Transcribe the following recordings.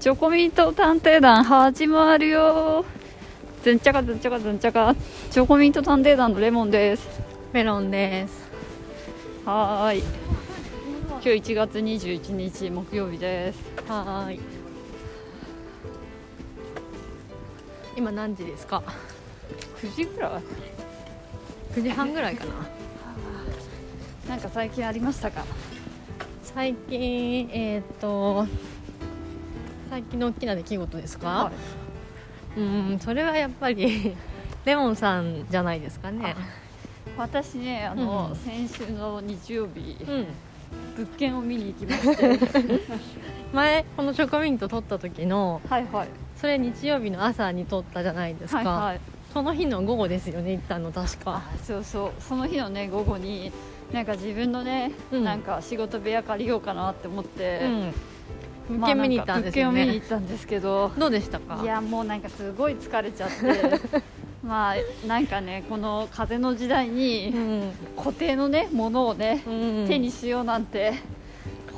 チョコミント探偵団始まるよ。ずんちゃかずんちゃかずんちゃかチョコミント探偵団のレモンです。メロンです。はーい。今日1月21日木曜日です。はーい。今何時ですか？9時ぐらい。9時半ぐらいかな。なんか最近ありましたか？最近えっ、と最近の大きな出来事ですか、うんそれはやっぱり レモンさんじゃないですかね。私ねあの、うん先週の日曜日うん。物件を見に行きまして。前このチョコミント撮った時のはいはい。それ日曜日の朝に撮ったじゃないですか、はいはい。その日の午後ですよね行ったの確か。あそうそう。その日のね午後になんか自分のね、うん。なんか仕事部屋借りようかなって思って、うん物まあ件見に行ったんですよなんか物件を見にね行ったんですけど。どうでしたか？いやもうなんかすごい疲れちゃって。まあなんかねこの風の時代うにん。固定のねものをね、うん。手にしようなんて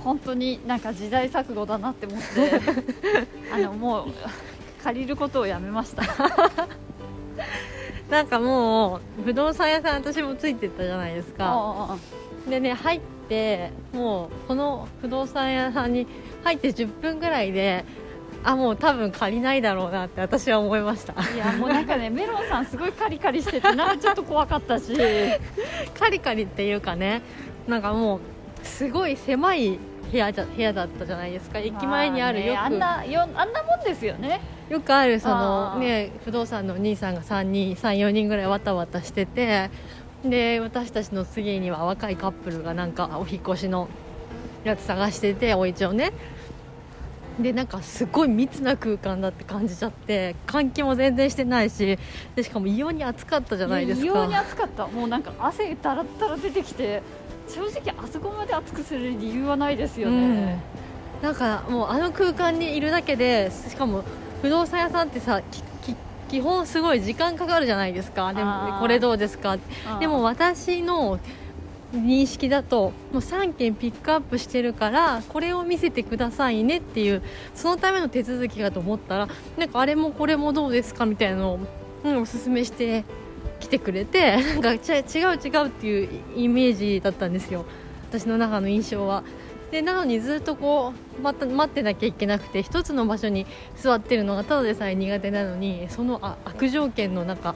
本当になんか時代錯誤だなって思って あのもう借りることをやめました。なんかもう不動産屋さん私もついてったじゃないですか。あでね入ってもうこの不動産屋さんに入って10分ぐらいであもう多分借りないだろうなって私は思いました。いやもうなんかね メロンさんすごいカリカリしててなんかちょっと怖かったし。カリカリっていうかねなんかもうすごい狭い部屋じゃ部屋だったじゃないですか。駅前にあるよく、まあねあんなよあんなもんですよね。よくあるそのね不動産のお兄さんが3人34人ぐらいわたわたしててで私たちの次には若いカップルがなんかお引っ越しのやつ探しててお家をね。でなんかすごい密な空間だって感じちゃって換気も全然してないしでしかも異様に暑かったじゃないですか。異様に暑かった。もうなんか汗だらだら出てきて正直あそこまで暑くする理由はないですよね、なんかもうあの空間にいるだけでしかも不動産屋さんってさ基本すごい時間かかるじゃないですか。でもこれどうですか？うんでも私の認識だともう3件ピックアップしてるからこれを見せてくださいねっていうそのための手続きかと思ったらなんかあれもこれもどうですかみたいなのを、うん、おすすめして来てくれてなんか違う違うっていうイメージだったんですよ。私の中の印象は。でなのにずっとこう待った待ってなきゃいけなくて一つの場所に座ってるのがただでさえ苦手なのにそのあ悪条件の中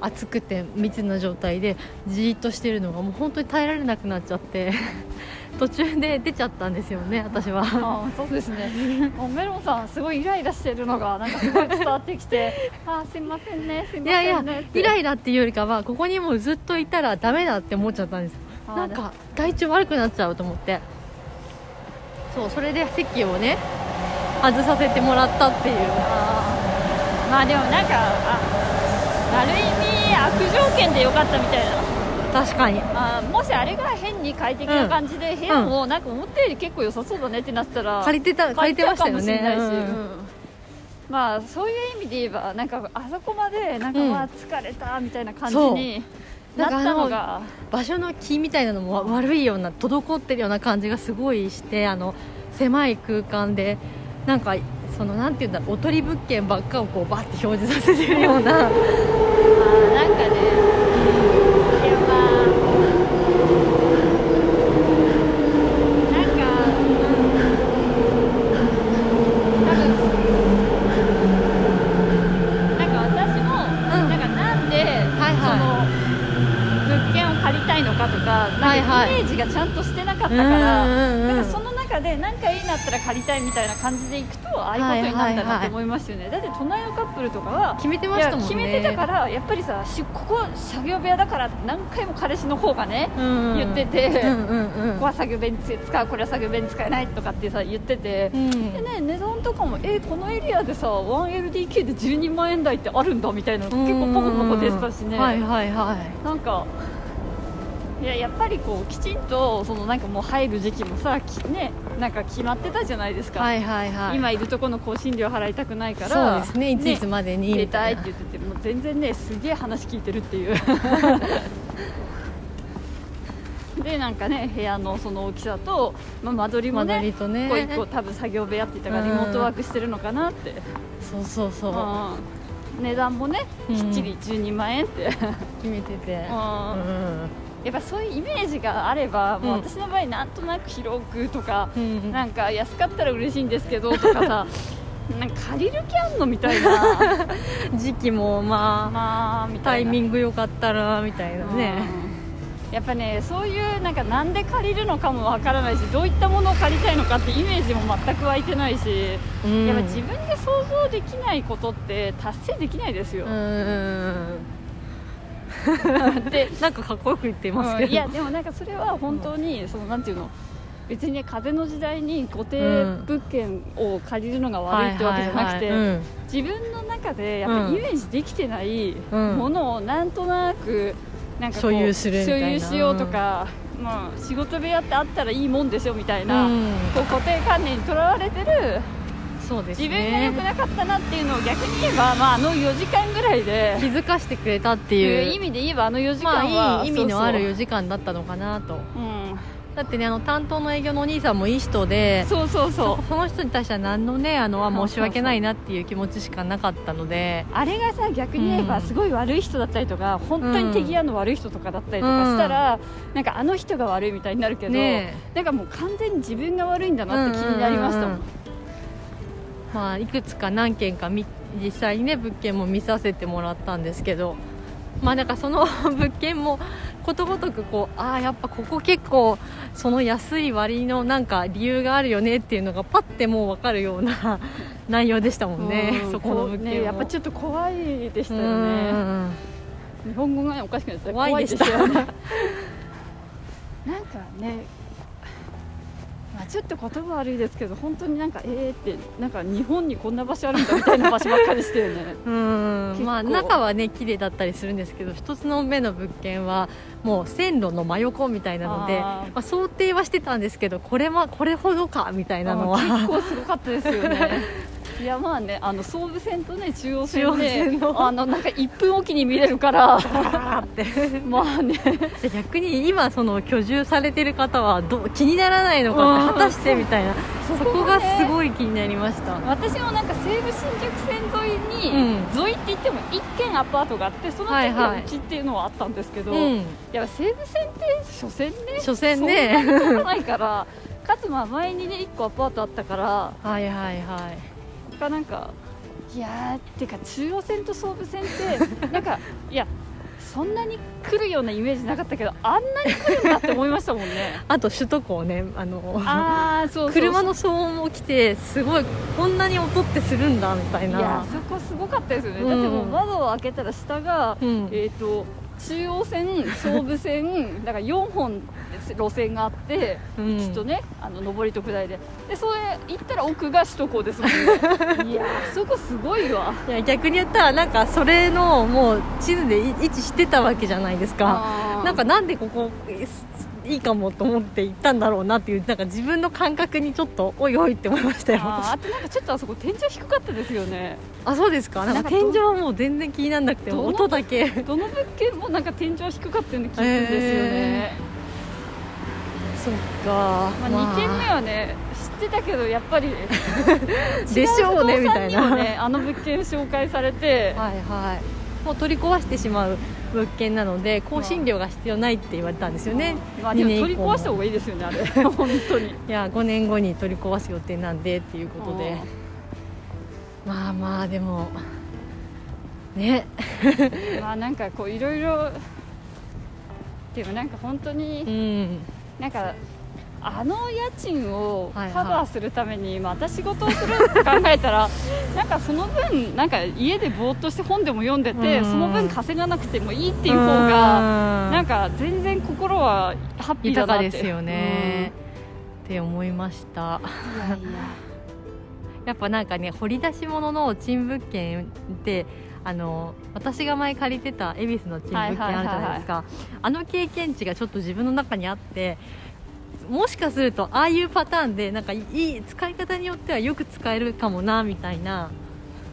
暑くて密な状態でじーっとしてるのがもう本当に耐えられなくなっちゃって 途中で出ちゃったんですよね私は。あーそうですね。もうメロンさんすごいイライラしてるのがなんかすごい伝わってきて あーすいませんねすいまいやいやせんねって。イライラっていうよりかはここにもうずっといたらダメだって思っちゃったんですなんか体調悪くなっちゃうと思ってそうそれで席をね外させてもらったっていう。まあでもなんかあある意味悪条件でよかったみたいな。確かに。あーもしあれが変に快適な感じで、部屋もなんか思ったより結構良さそうだねってなってたら借りてた借りてましたよね。うんうんまあそういう意味で言えばなんかあそこまでなんか、うん。まあ疲れたみたいな感じになったのが。場所の気みたいなのも悪いような滞ってるような感じがすごいしてあの狭い空間でなんかそのなんていうんだおとり物件ばっかをこうバッて表示させてるような。あーなんかね、いやまあなんかなんかなんか私も、うんなんかなんで、はいはいその物件を借りたいのかとかなんかはいはいイメージがちゃんとしてなかったから、うんうんうんだからその中で何かいいなったら借りたいみたいな感じでいくとああいうことになったなって思いますよね、だって隣のカップルとかは決めてましたもんね。決めてたからやっぱりさしここ作業部屋だからって何回も彼氏の方がね、うん。言ってて、うんうんうん。ここは作業部屋に使うこれは作業部屋に使えないとかってさ言ってて、うんでね値段とかもえこのエリアでさ 1LDK で12万円台ってあるんだみたいなの結構ポコポコでしたしね、はいはいはい。なんかいややっぱりこうきちんとそのなんかもう入る時期もさきねなんか決まってたじゃないですか、はいはいはい。今いるとこの更新料払いたくないからそうですね。いついつまでに出みたいなたいって言っててもう全然ねすげえ話聞いてるっていう。でなんかね部屋のその大きさと、まあ、間取りもねりとね。一個一個多分作業部屋って言ったからうん。リモートワークしてるのかなって、そうそうそう。うん。値段もねうんきっちり12万円って、決めてて。うん。うんやっぱそういうイメージがあれば、もううん私の場合なんとなく広くとか、うんなんか安かったら嬉しいんですけどとかさ なんか借りる気あんのみたいな。時期もまあまあタイミングよかったらみたいなね。うん。やっぱねそういうなんかなんで借りるのかもわからないしどういったものを借りたいのかってイメージも全く湧いてないし、うん。やっぱ自分で想像できないことって達成できないですよ、うん でなんかかっこよく言ってますけど、うんいやでもなんかそれは本当にそのなんていうの別にね風の時代に固定物件を借りるのが悪いってわけじゃなくて、自分の中でやっぱうん。イメージできてないうん。ものをなんとなくなんか所有する所有しようとか、まあ、仕事部屋ってあったらいいもんでしょみたいな、うん。こう固定観念にとらわれてるそうです自分が良くねなかったなっていうのを逆に言えば、まあ、あの4時間ぐらいで気づかしてくれたっていいうう意味で言えばあの4時間まは、あいい意味のあるそう4時間だったのかなと。そう,、うん、だってねあの担当の営業のお兄さんもいい人でそうそうそう。その人に対しては何のねあのあそうそう申し訳ないなっていう気持ちしかなかったので。あれがさ逆に言えばうん。すごい悪い人だったりとか、本当に手際の悪い人とかだったりとかしたら、なんかあの人が悪いみたいになるけど、ねなんかもう完全に自分が悪いんだなって気になりましたもん,、う。んうんうんまあいくつか何件かみ実際にね物件も見させてもらったんですけどまあなんかその 物件もことごとくこうああやっぱここ結構その安い割のなんか理由があるよねっていうのがパッてもう分かるような 内容でしたもんね、うんそこの物件も、ねやっぱちょっと怖いでしたようねん日本語がおかしくなってた怖いでした怖いですよね なんかねまあ、ちょっと言葉悪いですけど本当になんかえーってなんか日本にこんな場所あるんだみたいな場所ばっかりしてよね。うん。まあ中はね綺麗だったりするんですけど一つの目の物件はもう線路の真横みたいなのでまあ、想定はしてたんですけどこれはこれほどかみたいなのは。あ結構すごかったですよね いやまあねあの総武線とね中央線中央で線の。あのなんか1分おきに見れるから。まあね。で逆に今その居住されてる方はどう気にならないのか果たしてみたいな。そ そここがすごい気になりました。私もなんか西武新宿線沿いに、うん。沿いって言っても1軒アパートがあってその次はうちっていうのはあったんですけど、うん。いや西武線って所詮ね所詮ね。そんなないからかつまあ前にね1個アパートあったからはいはいはいがなんかいやーてか中央線と総武線ってなんか いやそんなに来るようなイメージなかったけどあんなに来るんだって思いましたもんね。あと首都高ねあのああそう車の騒音も来てすごいこんなに音ってするんだみたいいやなそこすごかったですよね、うんだってもう窓を開けたら下が、うん。えっ、と中央線総武線 だから4本路線があって、うん。きっとねあの上りと下りで。でそれ行ったら奥が首都高ですもんね。いやあそこすごいわ。いや逆に言ったらなんかそれのもう地図で位置してたわけじゃないですか。なんかなんでここいいかもと思って行ったんだろうなっていうなんか自分の感覚にちょっとおいおいって思いましたよ。あーあとなんかちょっとあそこ天井低かったですよね。あそうですか？なんか天井はもう全然気にならなくて音だけ。どの物件もなんか天井低かったような気がするんですよね、そっか、まあ、2軒目はね知ってたけどやっぱり でしょうねみたいな。あの物件紹介されて、はいはい。もう取り壊してしまう物件なので更新料が必要ないって言われたんですよね、まあでも取り壊した方がいいですよねあれ。本当に。いや5年後に取り壊す予定なんでっていうことで。まあまあでもね。まあなんかこういろいろでもなんか本当うにん。なんかあの家賃をカバーするためにまた仕事をするって考えたら なんかその分なんか家でぼーっとして本でも読んでてうん。その分稼がなくてもいいっていう方ががなんか全然心はハッピーだ豊なって。かですよね、って思いました。うんいやいや。やっぱなんかね掘り出し物の賃物件ってあの私が前借りてた恵比寿の賃物件あるじゃないですか、あの経験値がちょっと自分の中にあってもしかするとああいうパターンでなんかいい使い方によってはよく使えるかもなみたいな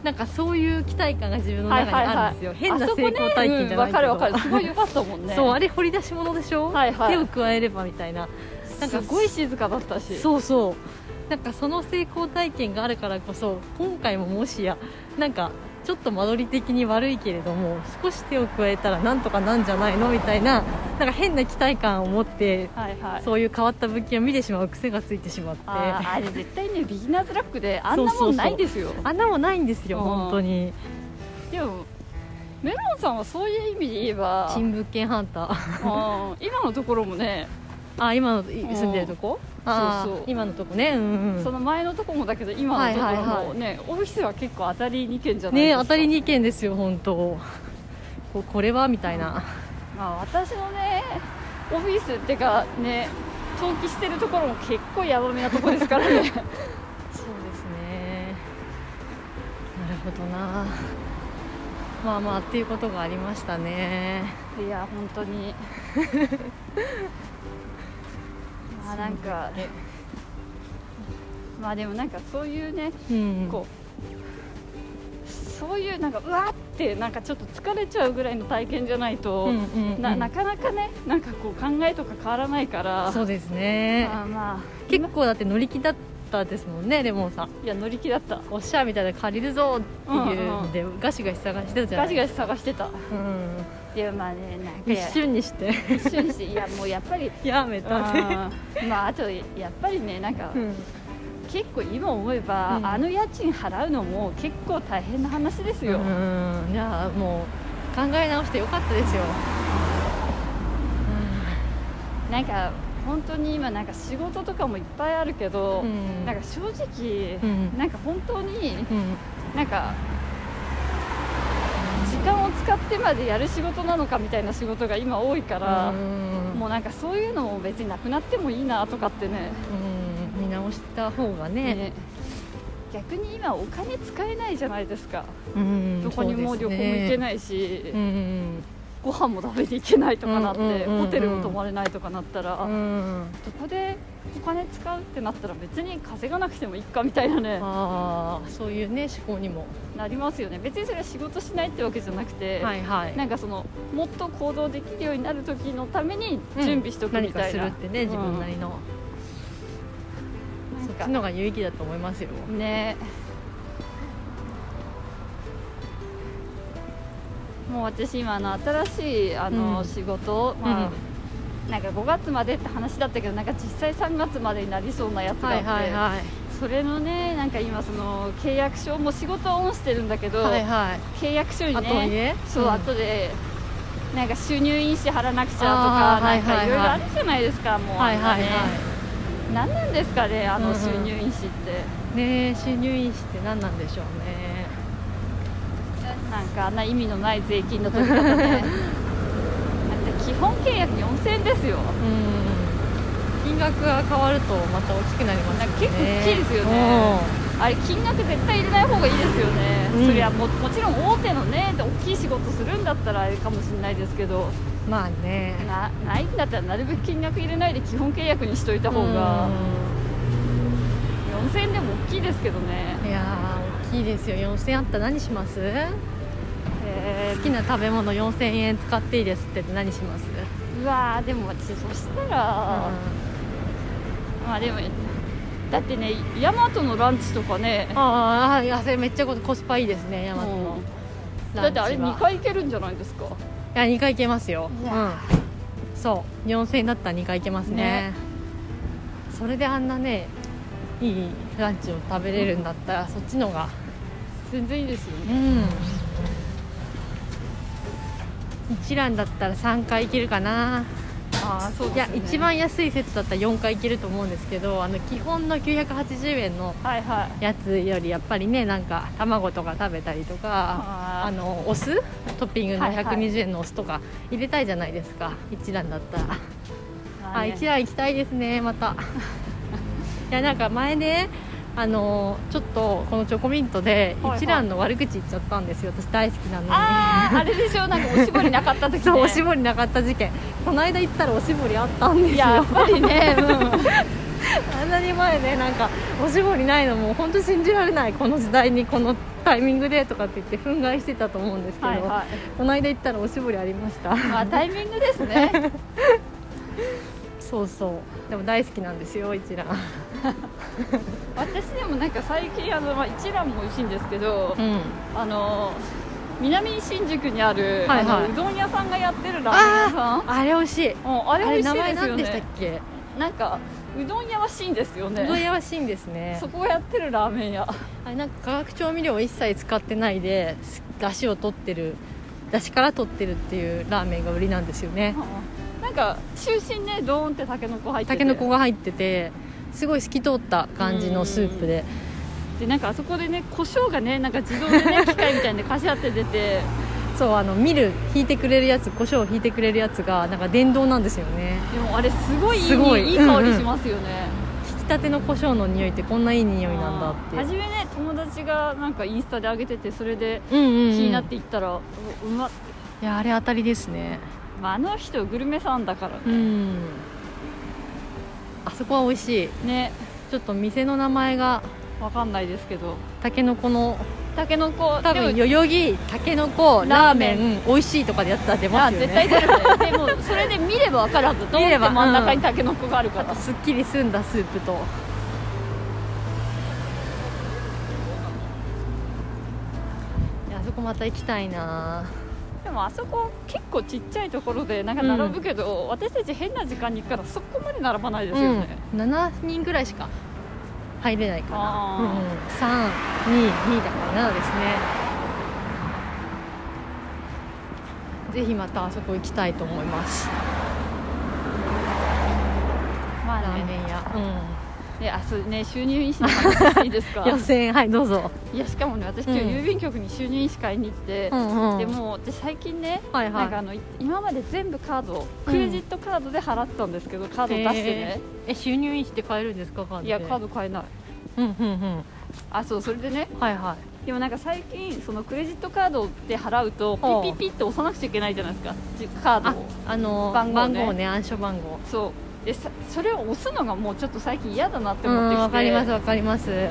なんかそういう期待感が自分の中にあるんですよ、変な成功体験じゃないけど。わ、かるわかる。すごい良かったもんねそうあれ掘り出し物でしょ、はいはい。手を加えればみたいな。なんかすごい静かだったし。そうそう。なんかその成功体験があるからこそ今回ももしやなんかちょっと間取り的に悪いけれども少し手を加えたらなんとかなんじゃないのみたいななんか変な期待感を持ってはいはい。そういう変わった物件を見てしまう癖がついてしまって。あれ絶対ねビギナーズラックであんなもんないですよ。あんなもんないんですようん。本当に。でもメロンさんはそういう意味で言えば新物件ハンター。うん。今のところもねあ今のい住んでるとこ？そうそう。今のとこね。うんうんその前のとこもだけど今のところもね、オフィスは結構当たり2件じゃないですか。ね当たり2件ですよ本当。これはみたいな。まあ私のねオフィスってかね登記してるところも結構ヤバめなとこですからね。そうですね。なるほどな。まあまあっていうことがありましたね。いや本当に まあなんか。まあでもなんかそういうねうんこうそういうなんかうわってなんかちょっと疲れちゃうぐらいの体験じゃないと、うんうんうん。ななかなかねなんかこう考えとか変わらないから。そうですね。まあまあ。結構だって乗り気だったですもんねレモンさん。いや乗り気だった。おっしゃーみたいな借りるぞっていうので、ガシガシ探してたじゃない。ガシガシ探してた。うんいやまあねなんか一瞬にして。一瞬にしていやもうやっぱり やめたね。うんまああとやっぱりねなんか、うん。結構今思えば、うん。あの家賃払うのも結構大変な話ですよ、うんいやもう考え直してよかったですよ、なんか本当に今なんか仕事とかもいっぱいあるけど、うん。なんか正直、うん。なんか本当にうん。なんか時間を使ってまでやる仕事なのかみたいな仕事が今多いから、うん。もうなんかそういうのも別になくなってもいいなとかってね。うん。見直した方がね。ね。逆に今お金使えないじゃないですか、うん。どこにも旅行も行けいないし、うんご飯も食べていけないとかなって、うんうんうんうんホテルも泊まれないとかなったら、うんどこでお金使うってなったら別に稼がなくてもいいかみたいなねああそういうね思考にも。なりますよね。別にそれは仕事しないってわけじゃなくて、はいはい。なんかそのもっと行動できるようになる時のために準備しとくみたいな、何かするってね自分なりの、うんそっちのが有意義だと思いますよ。ねもう私今あの新しいあのうん。仕事、まあなんか5月までって話だったけどなんか実際3月までになりそうなやつがあって、はいはいはい。それのねなんか今その契約書もう仕事はオンしてるんだけど、はいはい。契約書に後にね？ねそう、うん。後でなんか収入印紙貼らなくちゃとかなんかはいろいろあるじゃないですかもうはいはいは何なんですかねあのうんうん。収入印紙って、いねえ収入印紙って何なんでしょうねなんかあんな意味のない税金の取り方ねだって基本契約4000円ですよ。うん。金額が変わるとまた大きくなりますよね。結構大きいですよね。あれ金額絶対入れない方がいいですよね、うん。そりゃももちろん大手のね大きい仕事するんだったらあれかもしれないですけど。うんまあね。なないんだったらなるべく金額入れないで基本契約にしといた方が。4000円でも大きいですけどね。うんいやー大きいですよ。4000円あったら何します？え好きな食べ物4000円使っていいですって何します？ーうわーでも私そしたら、まあでもだってねヤマトのランチとかね。ああそれめっちゃコスパいいですねヤマトのだってあれ2ランチは回行けるんじゃないですか？いや2回行けますよ。うん。そう。4000円だったら2回行けますね。ね。それであんなねいいランチを食べれるんだったらそっちのが。全然いいですようねん一蘭だったら3回行けるかな。ああそういや一番安いセットだったら4回行けると思うんですけどあの基本の980円のはいはい。やつよりやっぱりねなんか卵とか食べたりとかあー。あのお酢トッピングのはいはい。120円のお酢とか入れたいじゃないですか、一蘭だったら、まあね一蘭行きたいですねまた。いやなんか前ねあのちょっとこのチョコミントではいはい。一蘭の悪口言っちゃったんですよ。私大好きなのに。あああれでしょ？なんかおしぼりなかった時ね そうおしぼりなかった事件。この間行ったらおしぼりあったんですよ。いややっぱりね、うん、あんなに前ねなんかおしぼりないのも本当信じられない。この時代にこのタイミングでとかって言って憤慨してたと思うんですけど、はいはこの間行ったらおしぼりありました。いまあタイミングですね そうそう。でも大好きなんですよ一蘭。私でもなんか最近あの、まあ、一蘭も美味しいんですけど、うん。あの南新宿にある、はいはい。あのうどん屋さんがやってるラーメン屋さん？あれ美味しい。うんあれ美味しいですよ何でしたっねけ？なんかうどん屋はしいんですようどんね屋はしいんですね。そこがやってるラーメン屋。あれなんか化学調味料を一切使ってないで出汁を取ってる出汁から取ってるっていうラーメンが売りなんですよねなんか中心ねドーンってたけのこ入ってて。たけのこが入っててすごい透き通った感じのスープで。でなんかあそこでね胡椒がねなんか自動でね 機械みたいにカシャって出て。そうあのミル引いてくれるやつ胡椒を引いてくれるやつがなんか電動なんですよね。でもあれすごいいいすごい。いい香りしますよね、引きたての胡椒の匂いってこんないい匂いなんだって初めね友達がなんかインスタで上げててそれでうんうん、うん、気になっていったら、ううまっいやあれ当たりですねまあ、あの人グルメさんだからうね、ん。あそこは美味しい。ね。ちょっと店の名前がわかんないですけど。たけのこの。たけのこ多分代々木たけのこラーメン。美味しいとかでやったら出ますよね。あ絶対出るね。でもそれで見ればわかるはず。どうって見れば真ん中にたけのこがあるから、すっきり澄んだスープと。いやあそこまた行きたいな。でもあそこ結構ちっちゃいところでなんか並ぶけど、私たち変な時間に行くからそこまで並ばないですよね、うん、7人ぐらいしか入れないかな、あー。うんうん、322だから7ですね。ぜひまたあそこ行きたいと思います。まあラーメねン屋、であそうね収入印紙の話いいですか？うん、予選はいどうぞ、いやしかもね私今日うん。郵便局に収入印紙買いに行って、んうんでも私最近ねはいはい。なんかあのい今まで全部カードクレジットカードで払ってたんですけど、カード出してね、え収入印紙って買えるんですかカードで？いやカード買えない。うんうんうん。あそうそれでね。はいはい。でもなんか最近そのクレジットカードで払うとピッピッピッって押さなくちゃいけないじゃないですか。じカードあの番号ね暗証番号。そうでさそれを押すのがもうちょっと最近嫌だなってう思ってきて。んわかりますわかります。で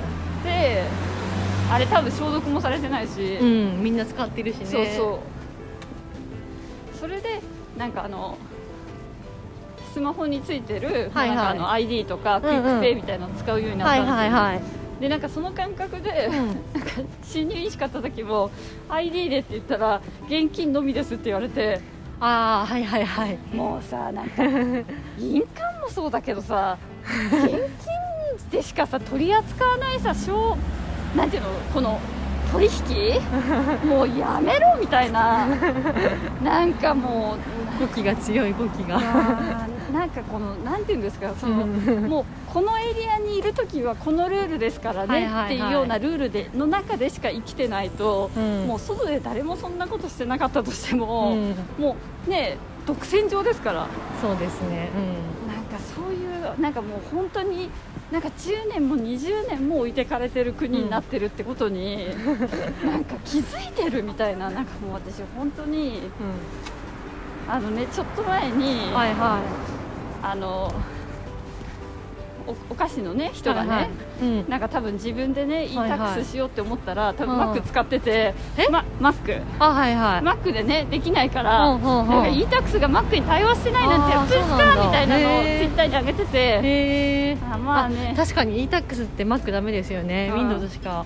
あれ多分消毒もされてないし、うんみんな使ってるしね。そうそう。それでなんかあのスマホについてる、はいはい。なんかあの ID とか QUICPay みたいなの使うようになっはいたんですよ、はいはい、でなんかその感覚で、うん。収入印紙買った時も ID でって言ったら現金のみですって言われてああはいはいはい。もうさなんか 印鑑もそうだけどさ現金でしかさ取り扱わないさ小なんていうのこの取引？もうやめろみたいな。なんかもう語気が強い語気がなんかこのなんていうんですかそのうん。もうこのエリアにいる時はこのルールですからねっていうようなルールでの中でしか生きてないと、うん。もう外で誰もそんなことしてなかったとしても、うん。もうね独占上ですから。そうですね。なんかそういうなんかもう本当になんか10年も20年も置いてかれてる国になってるってことに、なんか気づいてるみたいななんかもう私本当にうん、あのねちょっと前に、はいはあのおお菓子のね人がね、はいはい。うん。なんか多分自分でね e はいはい。タックスしようって思ったら、多分うんマック使ってて、え？ま、マック。あはいはい。マックでねできないから、うんうんうん。なんか e タックスがマックに対応してないなんてやっですかみたいなのをツイッターに上げてて。あまあね。確かに e-tax って Mac ダメですよねうん。Windows しか。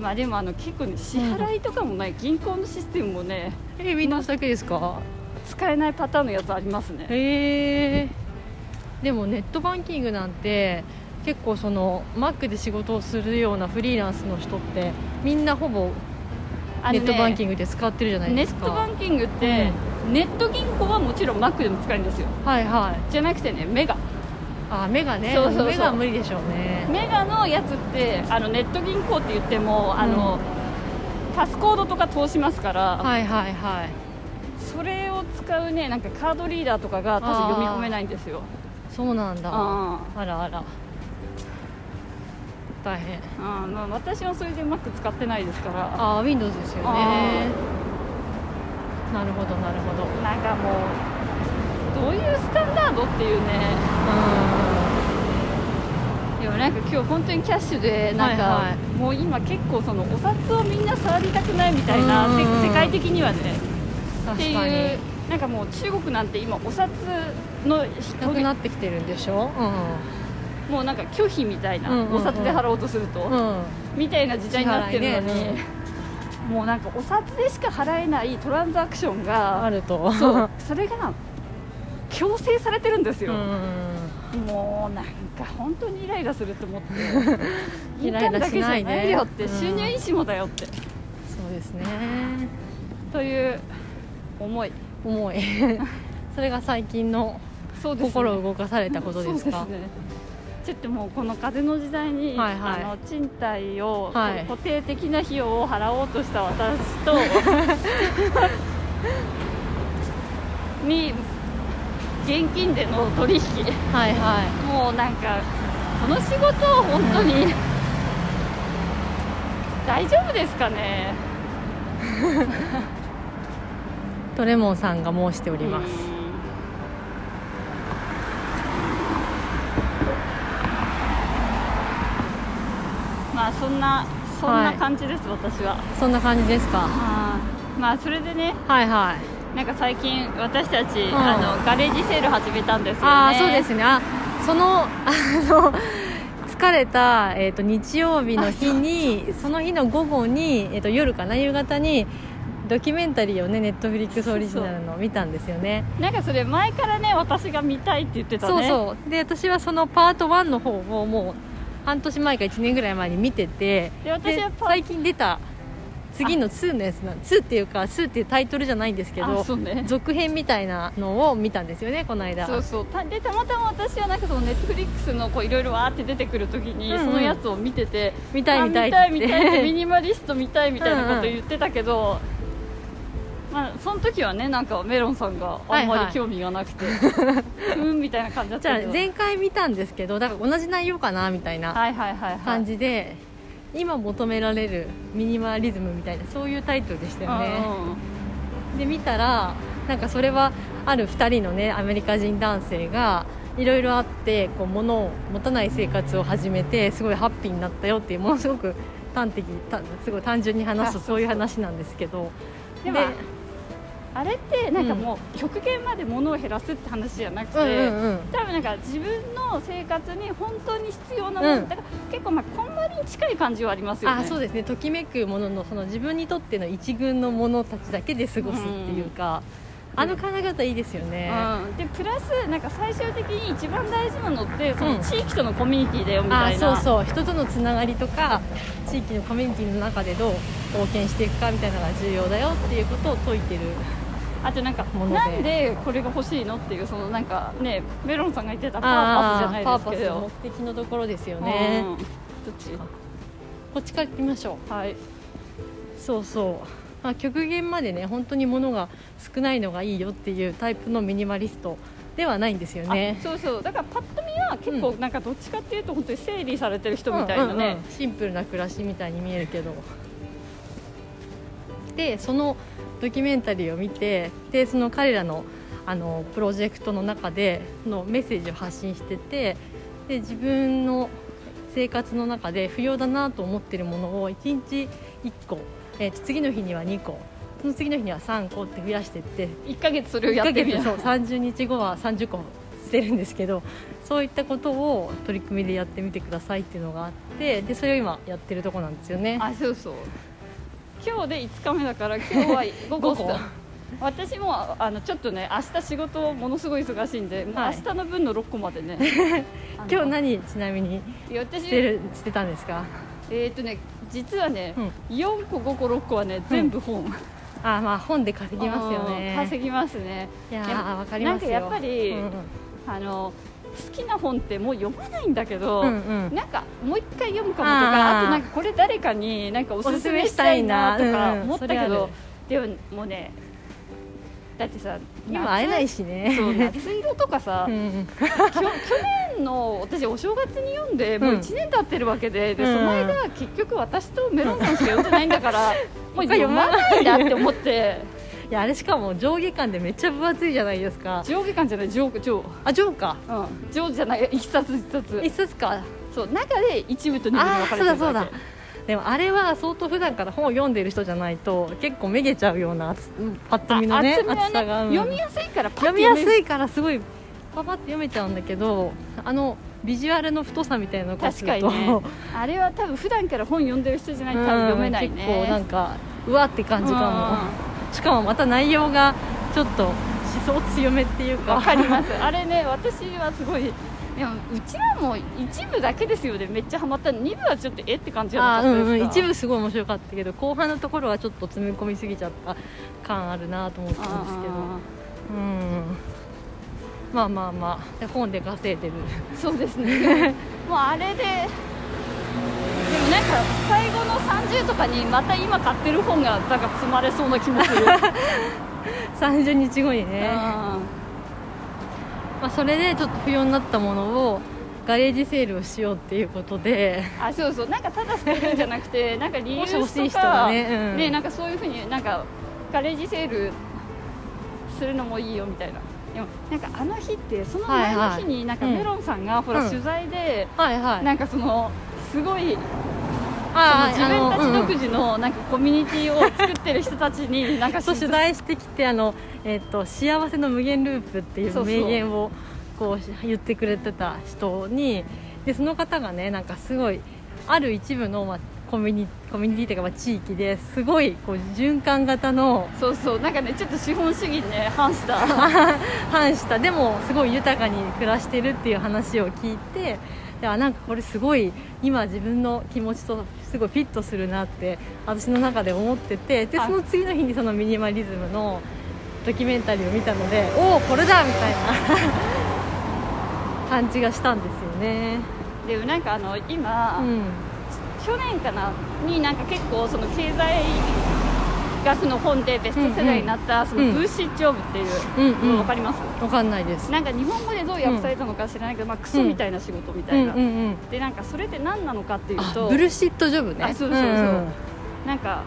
まあでもあの結構ね支払いとかもね、銀行のシステムもねえ Windows だけですか使えないパターンのやつありますねへえでもネットバンキングなんて結構その Mac で仕事をするようなフリーランスの人ってみんなほぼネットバンキングで使ってるじゃないネッですか。トバンキングって、ネット銀行はもちろんマックでも使えるんですよ。はいはい。じゃなくてねメガ。あメガね。そうそうそう。メガは無理でしょうね。メガのやつってあのネット銀行って言ってもあの、パスコードとか通しますから、はいはいはい。それを使うねなんかカードリーダーとかが多分読み込めないんですよそうなんだ。ああ。らあら。大変。あまあ、私はそれでうまく使ってないですから。ああ Windows ですよね。あなるほどなるほど。うんなんかもうどういうスタンダードっていうね。なんか今日本当にキャッシュでなんか、はいはい。もう今結構そのお札をみんな触りたくないみたいな、世界的にはね。っていうなんかもう中国なんて今お札のなくなってきてるんでしょもうなんか拒否みたいな、うんうんうん。お札で払おうとすると、うん、うん、みたいな時代になってるのに、ね。もうなんかお札でしか払えないトランザクションがあると。そう それが強制されてるんですよ、うんもうなんか本当にイライラすると思って。イライラしないでインカムだけじゃないよって、うん収入印もだよって。そうですね。という思い。重い。それが最近のそうですね。心を動かされたことですか？ちょっともうこの風の時代に、はいはい。あの賃貸を、はい。固定的な費用を払おうとした私と に現金での取引。はいはもうなんかこの仕事本当に、大丈夫ですかね？いとレモンさんが申しておりますうんまあそんなそんな感じです、私は。そんな感じですか？まあそれでねはいはい。なんか最近私たち、ん。あのガレージセール始めたんですよね。ああそうですね。あその あの疲れた、えー、と日曜日の日にその日の午後に、えー、と夜かな夕方にドキュメンタリーをねネットフリックスオリジナルの見たんですよね。なんかそれ前からね私が見たいって言ってたね。そうそう。で私はそのパート1の方をもう半年前か1年ぐらい前に見ててで私は最近出た次の2のやつな2っていうか2っていうタイトルじゃないんですけあどね。続編みたいなのを見たんですよねこの間。そうそう。たでたまたま私はなんかそのネットフリックスのこういろいろわーって出てくるときに、うんうん。そのやつを見てて見たいあ見たい見たい見たいミニマリスト見たいみたいなこと言ってたけど、まあ、その時はねなんかメロンさんがあんまり興味がなくて、うんみたいな感じだっじゃあ前回見たんですけどだから同じ内容かなみたいなはいはいはいはい。感じで、今求められるミニマリズムみたいなそういうタイトルでしたよね、で見たらなんかそれはある2人のねアメリカ人男性がいろいろあってこう物を持たない生活を始めてすごいハッピーになったよっていうものすごく端的たすごい単純に話すそういう話なんですけど。でもあれってなんかもう極限まで物を減らすって話じゃなくて、うんうんうん。多分なんか自分の生活に本当に必要なもの、うん。だから結構まあこんまりに近い感じはありますよね。あそうですね。ときめくもののその自分にとっての一軍のものたちだけで過ごすっていうか、あの考え方いいですよね、うん、でプラスなんか最終的に一番大事なのってそうん。の地域とのコミュニティだよみあたいな、そうそう。人とのつながりとか地域のコミュニティの中でどう貢献していくかみたいなのが重要だよっていうことを説いてるあとなんかなんでこれが欲しいのっていうそのなんかねメロンさんが言ってたパーパスじゃないですけど。パス目的のところですよね、うんどっち？こっちから行きましょう。はい。そうそう、まあ、極限までね本当に物が少ないのがいいよっていうタイプのミニマリストではないんですよね。あそうそう。だからパッと見は結構なんかどっちかっていうと本当に整理されてる人みたいなね、うんうんうん。シンプルな暮らしみたいに見えるけど。でそのドキュメンタリーを見てでその彼らのあのプロジェクトの中でそのメッセージを発信しててで自分の生活の中で不要だなと思っているものを1日1個、えー次の日には2個その次の日には3個って増やしていって1ヶ月それをや1ヶってみそう30日後は30個捨てるんですけどそういったことを取り組みでやってみてくださいっていうのがあってでそれを今やってるとこなんですよね。あそうそう今日で5日目だから今日は 午後午後？私もあのちょっとね明日仕事ものすごい忙しいんで、はい。明日の分の6個までね。今日何ちなみに？いや私捨てる捨てたんですか？えっ、とね実はね、うん。4個5個6個はね全部本、あまあ本で稼ぎますよね。うん稼ぎますね。いやわかりますよ。なんかやっぱりうん。あの好きな本ってもう読まないんだけど、うんうん。うんなんかもう一回読むかもとかあとなんかこれ誰かになんかおすすめしたいなとか思ったけど、でももうねだってさ今会えないししねそう夏色とかさ、うん去年の私お正月に読んでもううん1年経ってるわけで,、でうんその間結局私とメロンさんしか読んでないんだから もう他読まないんだって思って。いやあれしかも上下巻でめっちゃ分厚いじゃないですか。上下巻じゃない上上。あ上か。うん。上じゃない一冊一冊。一冊か。そう中で一部と二部に分かれてるそうだそうだ。でもあれは相当普段から本を読んでる人じゃないと結構めげちゃうような厚パッと見のねあ厚みは厚さが、うん。読みやすいからパッ読みやすいいからすごいパパって読めちゃうんだけどあのビジュアルの太さみたいなの確かにね。あれは多分普段から本読んでる人じゃないと多分読めないね、うん結構なんかうわって感じかもしかもまた内容がちょっと思想強めっていうか。わかります。あれね私はすごいでもうちらも一部だけですよね。めっちゃハマったの。2部はちょっとえって感じじゃなあかったですか、ーうんうん、一部すごい面白かったけど後半のところはちょっと詰め込みすぎちゃった感あるなと思ったんですけど。うん。まあまあまあ。で本で稼いでる。そうですね。もうあれでなんか最後の30とかにまた今買ってる本がなんか積まれそうな気もする、30日後にね、うん。まあ、それでちょっと不要になったものをガレージセールをしようっていうことで。あそうそう。なんかただ捨てるんじゃなくて なんかリユースとか欲しい人がねうん。なんかそういうふうになんかガレージセールするのもいいよみたいな。でもなんかあの日ってその前の日になんかメロンさんがほらうん。取材でなんかそのすごいあ自分たち独自自のなんかコミュニティを作ってる人たちになんかそう取材してきてあの、えっと幸せの無限ループっていそう名言をこう言ってくれてた人にでその方がねなんかすごいある一部の、まあ、コミュニコミュニティというか、まあ、地域ですごいこう循環型のそうそう。なんかねちょっと資本主義にね反した。反した。でもすごい豊かに暮らしてるっていう話を聞いてであなんかこれすごい今自分の気持ちとすごいフィットするなって私の中で思っててではいその次の日にそのミニマリズムのドキュメンタリーを見たのでおおこれだみたいな感じがしたんですよね。でもなんかあの今、うん去年かなになんか結構その経済学の本でベストセラーになったそのうんブーシッジョブっていううんうんの分かります、わかんないです。なんか日本語でどう訳されたのか知らないけど、まあ、クソみたいな仕事みたいな、うんうんうんでなんかそれって何なのかっていうとブルシットジョブね。あそうそうそうんなんか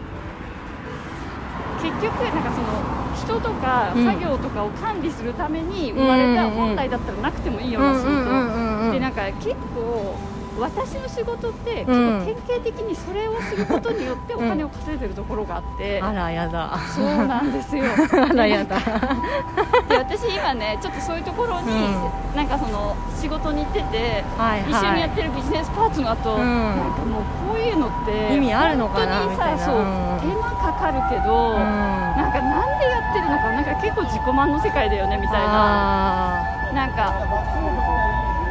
結局なんかその人とか作業とかを管理するために生まれた本来だったらなくてもいいような仕事、んうんうんうんでなんか結構私の仕事って結うん。構典型的にそれをすることによってお金を稼いでるところがあって、あらやだ。そうなんですよ。あらやだ。で私今ねちょっとそういうところに、うなんかその仕事に行ってて、はいはい。一緒にやってるビジネスパートナーと、うん。なんかもうこういうのって意味あるのかな本当にさそう、うん。手間かかるけど、うん。なんかなんでやってるのかなんか結構自己満の世界だよねみたいな。あなんか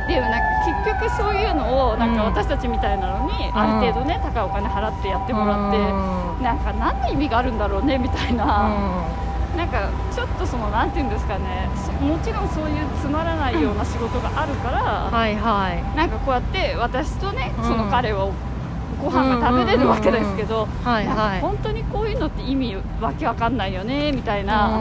でもなんか結局そういうのをなんかうん。私たちみたいなのにある程度ね高いお金払ってやってもらってうん。なんか何の意味があるんだろうねみたいーな。うん。なんかちょっとそのなんていうんですかねそもちろんそういうつまらないような仕事があるから、はいはい。なんかこうやって私とねうん。その彼はご飯が食べれるわけですけど、はいなんかはい本当にこういうのって意味わけわかんないよねみたいな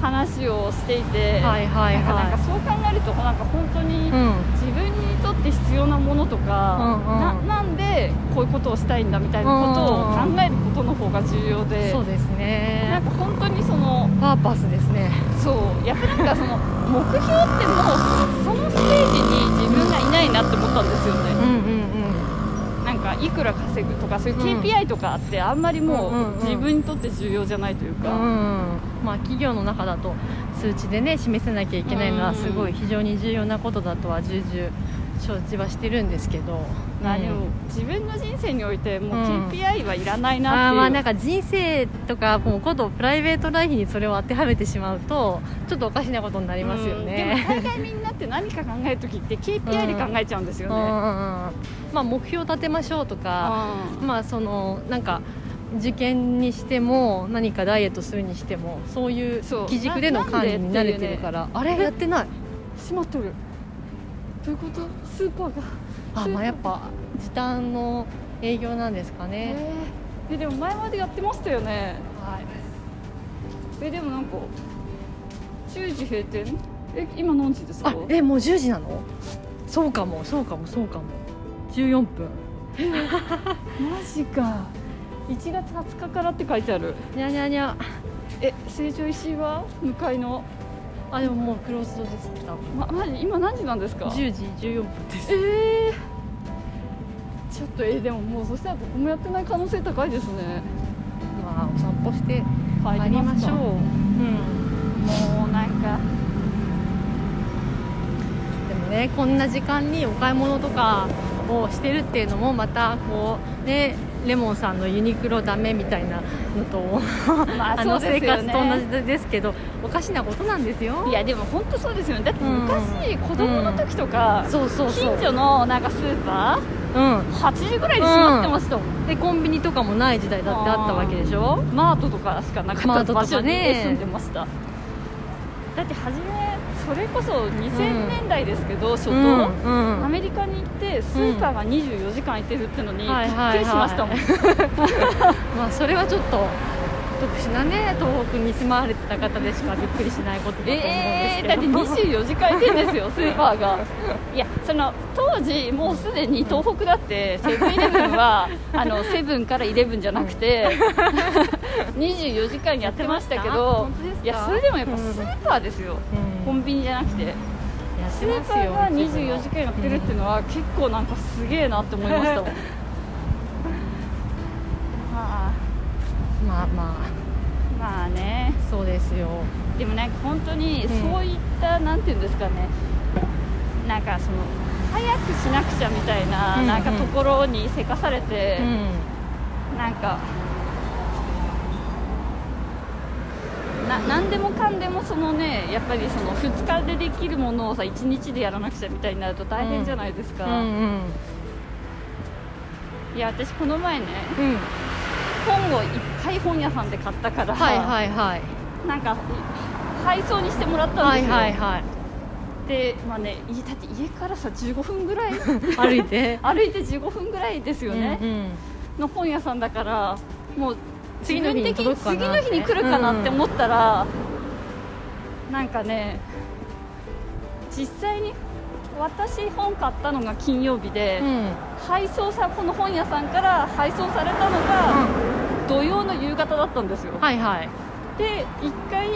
話をしていて、うんはいはい。なんかそう考えるとなんか本当に自分にとって必要なものとか、うんうん。ななんでこういうことをしたいんだみたいなことを考えることの方が重要で、そうですなんねか本当にそのパーパスですね。そう。やっぱなんかその目標ってもうそのステージに自分がいないなって思ったんですよね、うんうんうんかいくら稼ぐとかそういううん。KPI とかあってあんまりもうんうんうん。う自分にとって重要じゃないというか、うんまあ企業の中だと数値でね示せなきゃいけないのはうん。すごい非常に重要なことだとは重々承知はしてるんですけどまあでも自分の人生においてもううん。KPI はいらないなっていう、あーまあなんか人生とかもうことプライベートライフにそれを当てはめてしまうとちょっとおかしなことになりますようん。でもね。大概みんなって何か考える時って KPI で考えちゃうんですよね、うんうんうん。まあ目標立てましょうとか、うん。まあそのなんか受験にしても何かダイエットするにしてもそういう基軸での管理に慣れてるから、あれ？やってない。閉まっとるどういうこと？スーパーが。あまあやっぱ時短の営業なんですかね、えー、えでも前までやってましたよね。はい。えでもなんか10時閉店？え今何時ですか？あえもう10時なの？そうかもそうかもそうかも。14分。マジか。1月20日からって書いてある。にゃにゃにゃ。え成城石井は？向かいのあでももうクローズドですまマジ今何時なんですか？10時14分です。えちょっとえでももうそしたらどこもやってない可能性高いですね。まあお散歩して帰帰りましょう、う。うん、もうなんか。でもねこんな時間にお買い物とかをしてるっていうのもまたこうねレモンさんのユニクロダメみたいなのとまああの生活と同じですけどおかしなことなんですよ。いやでも本当そうですよね。だってうん昔、子供の時とか、そうそうそう近所のなんかスーパうん。ー8時ぐらいで閉まってましたもん、でコンビニとかもない時代だってあったわけでしょ。マートとかしかなかった。場所に住んでました、だって初めそれこそ2000年代ですけど、初頭、アメリカに行ってスーパーが24時間空いてるってのにびっくりしましたもん、まあそれはちょっと特殊なね東北に住まわれてた方でしかびっくりしないことだと思うんですえー、だけど、って24時間空いてるんですよ スーパーが。いやその当時もうすでに東北だってセブンイレブンは あのセブンからイレブンじゃなくて24時間やってましたけどいやそれでもやっぱスーパーですよ、うん。コンビニじゃなくて。スーパーが24時間やってるっていうのは結構なんかすげえなって思いましたもん。まあ。まあままあね。あそうですよ。でもなんか本当にうん。そういった、なんていうんですかね。なんかその早くしなくちゃみたいな,、うんうん。なんかところにせかされて、うん。なんか何でもかんでもそのねやっぱりその2日でできるものをさ1日でやらなくちゃみたいになると大変じゃないですか、うんうん。いや私この前ねうん。本をいっぱい本屋さんで買ったから、はいはいはい。なんか配送にしてもらったんはいですよ、はいはいでまあねいだって家からさ15分ぐらい歩いて。歩いて15分ぐらいですよね、うんうん。の本屋さんだからもう次の日に次の日に来るかなって思ったら、なんかね実際に私本買ったのが金曜日で、うん。配送さこの本屋さんから配送されたのが、土曜の夕方だったんですよ、はいはい。で1回、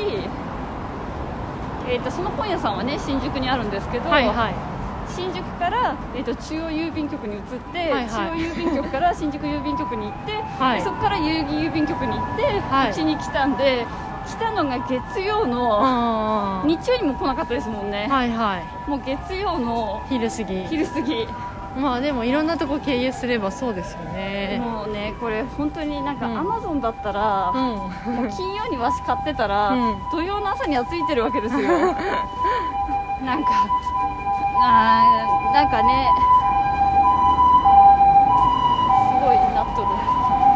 えー、とその本屋さんはね新宿にあるんですけど、はいはい新宿から、えー、と中央郵便局に移って、はいはい。中央郵便局から新宿郵便局に行って、はい。でそこから郵郵便局に行ってはい。うち、に来たんで来たのが月曜の、日曜にも来なかったですもんね、はいはい。もう月曜の昼過ぎ。昼過ぎ、まあでもいろんなとこ経由すればそうですよね。もうねこれ本当になんかうん。アマゾンだったら、うん。もう金曜にわし買ってたら、うん。土曜の朝にはついてるわけですよ。なんかあーなんかね。すごいなっとる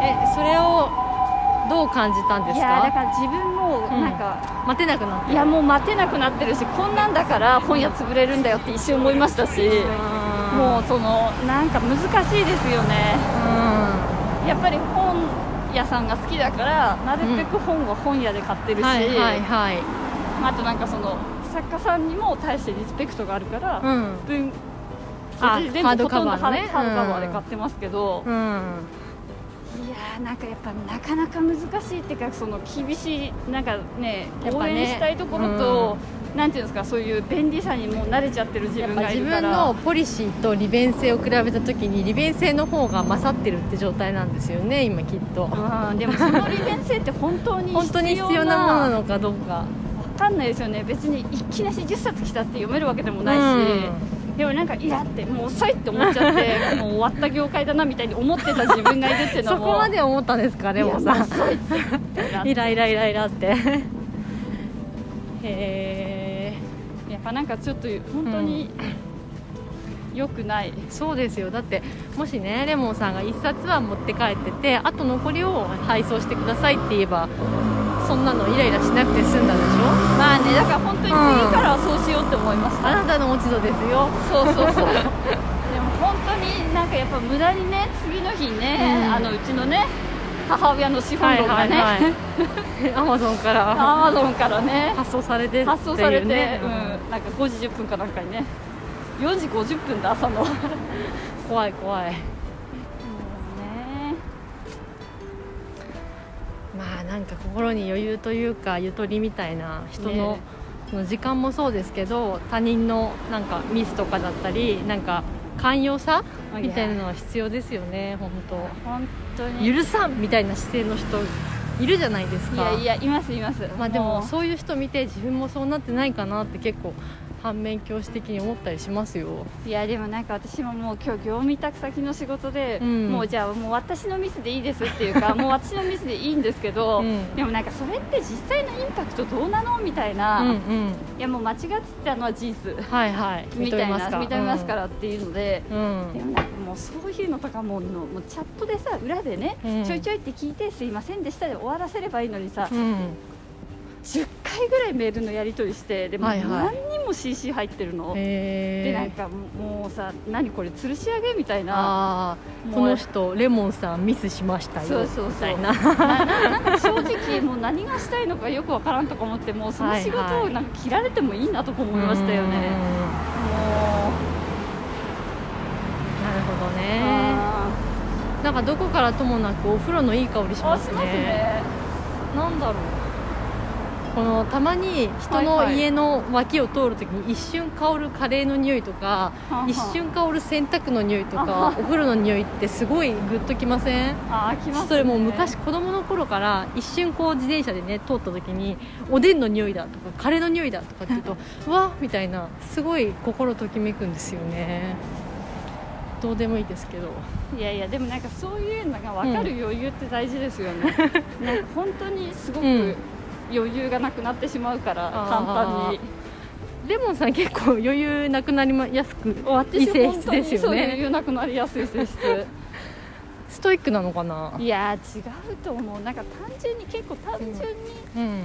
えそれをどう感じたんですいやだかから自分もうんなん。か、待てなくなっていやもう待てなくなってるしこんなんだから本屋潰れるんだよって一瞬思いましたし、もうそのなんか難しいですよね。やっぱり本屋さんが好きだからなるべく本は本屋で買ってるし、はいはいはい。あとなんかその作家さんにも対してリスペクトがあるから、うん。文あ私全ハード部ほとんどカバーのねハードカバーで買ってますけど、うん。いやーなんかやっぱなかなか難しいっていうかその厳しいなんかねね。応援したいところと、なんていうんですかそういう便利さにもう慣れちゃってる自分がいるから。分のポリシーと利便性を比べた時に利便性の方が勝ってるって状態なんですよね今きっと。うんでもその利便性って本当に本当に必要なものなのかどうか。分かんないですよね。別にいきなし10冊来たって読めるわけでもないし、でもなんかいやってもう遅いって思っちゃって もう終わった業界だなみたいに思ってた自分がいるっていうのも。そこまで思ったんですかレモンいやさもう遅いってんイライライライラって。へえやっぱなんかちょっと本当に良くない、そうですよ。だってもしねレモンさんが1冊は持って帰っててあと残りを配送してくださいって言えばそんなのイライラしなくて済んだでしょ？まあねだから本当に次からはそうしようって思いました、あなたの落ち度ですよ。そうそうそう。でも本当になんかやっぱ無駄にね次の日ね、うん。あのうちのね母親の資本論がね、アマゾンから。アマゾンからね。発送されて発送されて、ううん。ん、なんか5時10分かなんかにね4時50分だ朝の。怖い怖い。まあなんか心に余裕というかゆとりみたいな人のね時間もそうですけど他人のなんかミスとかだったりなんか寛容さみたいなのは必要ですよね本本当当に。許さんみたいな姿勢の人いるじゃないですか。いやいやいますいます。まあでもう。そういう人見て自分もそうなってないかなって結構反面教師的に思ったりしますよ。いやでもなんか私ももう今日業務委託先の仕事で、うん。もうじゃあもう私のミスでいいですっていうか もう私のミスでいいんですけど、うん。でもなんかそれって実際のインパクトどうなのみたいな、いうんうん。やもう間違ってたのは事実。はいはい。みたいな認認めますからっていうので、うん、でもなんかもうそういうのとかもうのもうチャットでさ裏でね、うん。ちょいちょいって聞いてすいませんでしたで終わらせればいいのにさ、うん10回ぐらいメールのやり取りしてでもはいはい。何人も CC 入ってるの、へえでなんかもうさ何これ吊るし上げみたいな。この人レモンさんミスしましたよそうそうそう。みたいな。なんか正直もう何がしたいのかよくわからんとか思ってもうその仕事をなんか切られてもいいなとか思いましたよね、うん。もう。なるほどね。あなんかどこからともなくお風呂のいい香りしーますね。あしますね。なんだろうこのたまに人の家の脇を通るときに一瞬香るカレーの匂いとかはあはあ。一瞬香る洗濯の匂いとかお風呂の匂いってすごいグッときません？あー来ますね。それもう昔子供の頃から一瞬こう自転車でね通った時におでんの匂いだとかカレーの匂いだとかって言うとう わみたいなすごい心ときめくんですよね。どうでもいいですけど。いやいやでもなんかそういうのが分かる余裕って大事ですよね、なんか本当にすごくうん余裕がなくなってしまうから、簡単に。レモンさん結構余裕なくなりまやすくいい私性質ですよそう余ね裕なくなりやすい性質。ストイックなのかな？いやー違うと思う。なんか単純に結構単純にうん。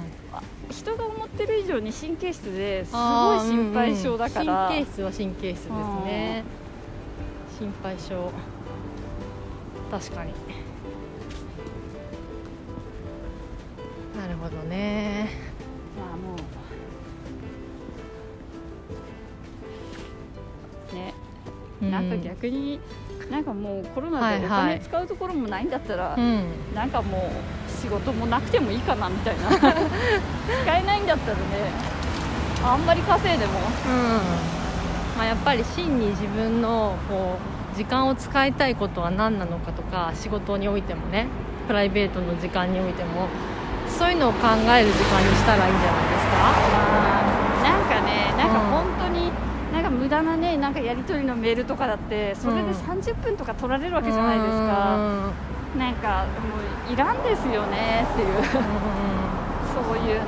人が思ってる以上に神経質ですごい心配性だから、うんうん。神経質は神経質ですね。心配性。確かになるほどね。まあもうねうなんか逆になんかもうコロナでおはいはい。金使うところもないんだったら、うん。なんかもう仕事もなくてもいいかなみたいな。使えないんだったらねあんまり稼いでも。まあ、やっぱり真に自分のこう時間を使いたいことは何なのかとか仕事においてもねプライベートの時間においてもそういうのを考える時間にしたらいいんじゃないですか？なんかねなんかうん本当に、なんか無駄なねなんかやり取りのメールとかだってそれでうん。30分とか取られるわけじゃないですか、うんなんかもういらんですよねっていう。そういうの。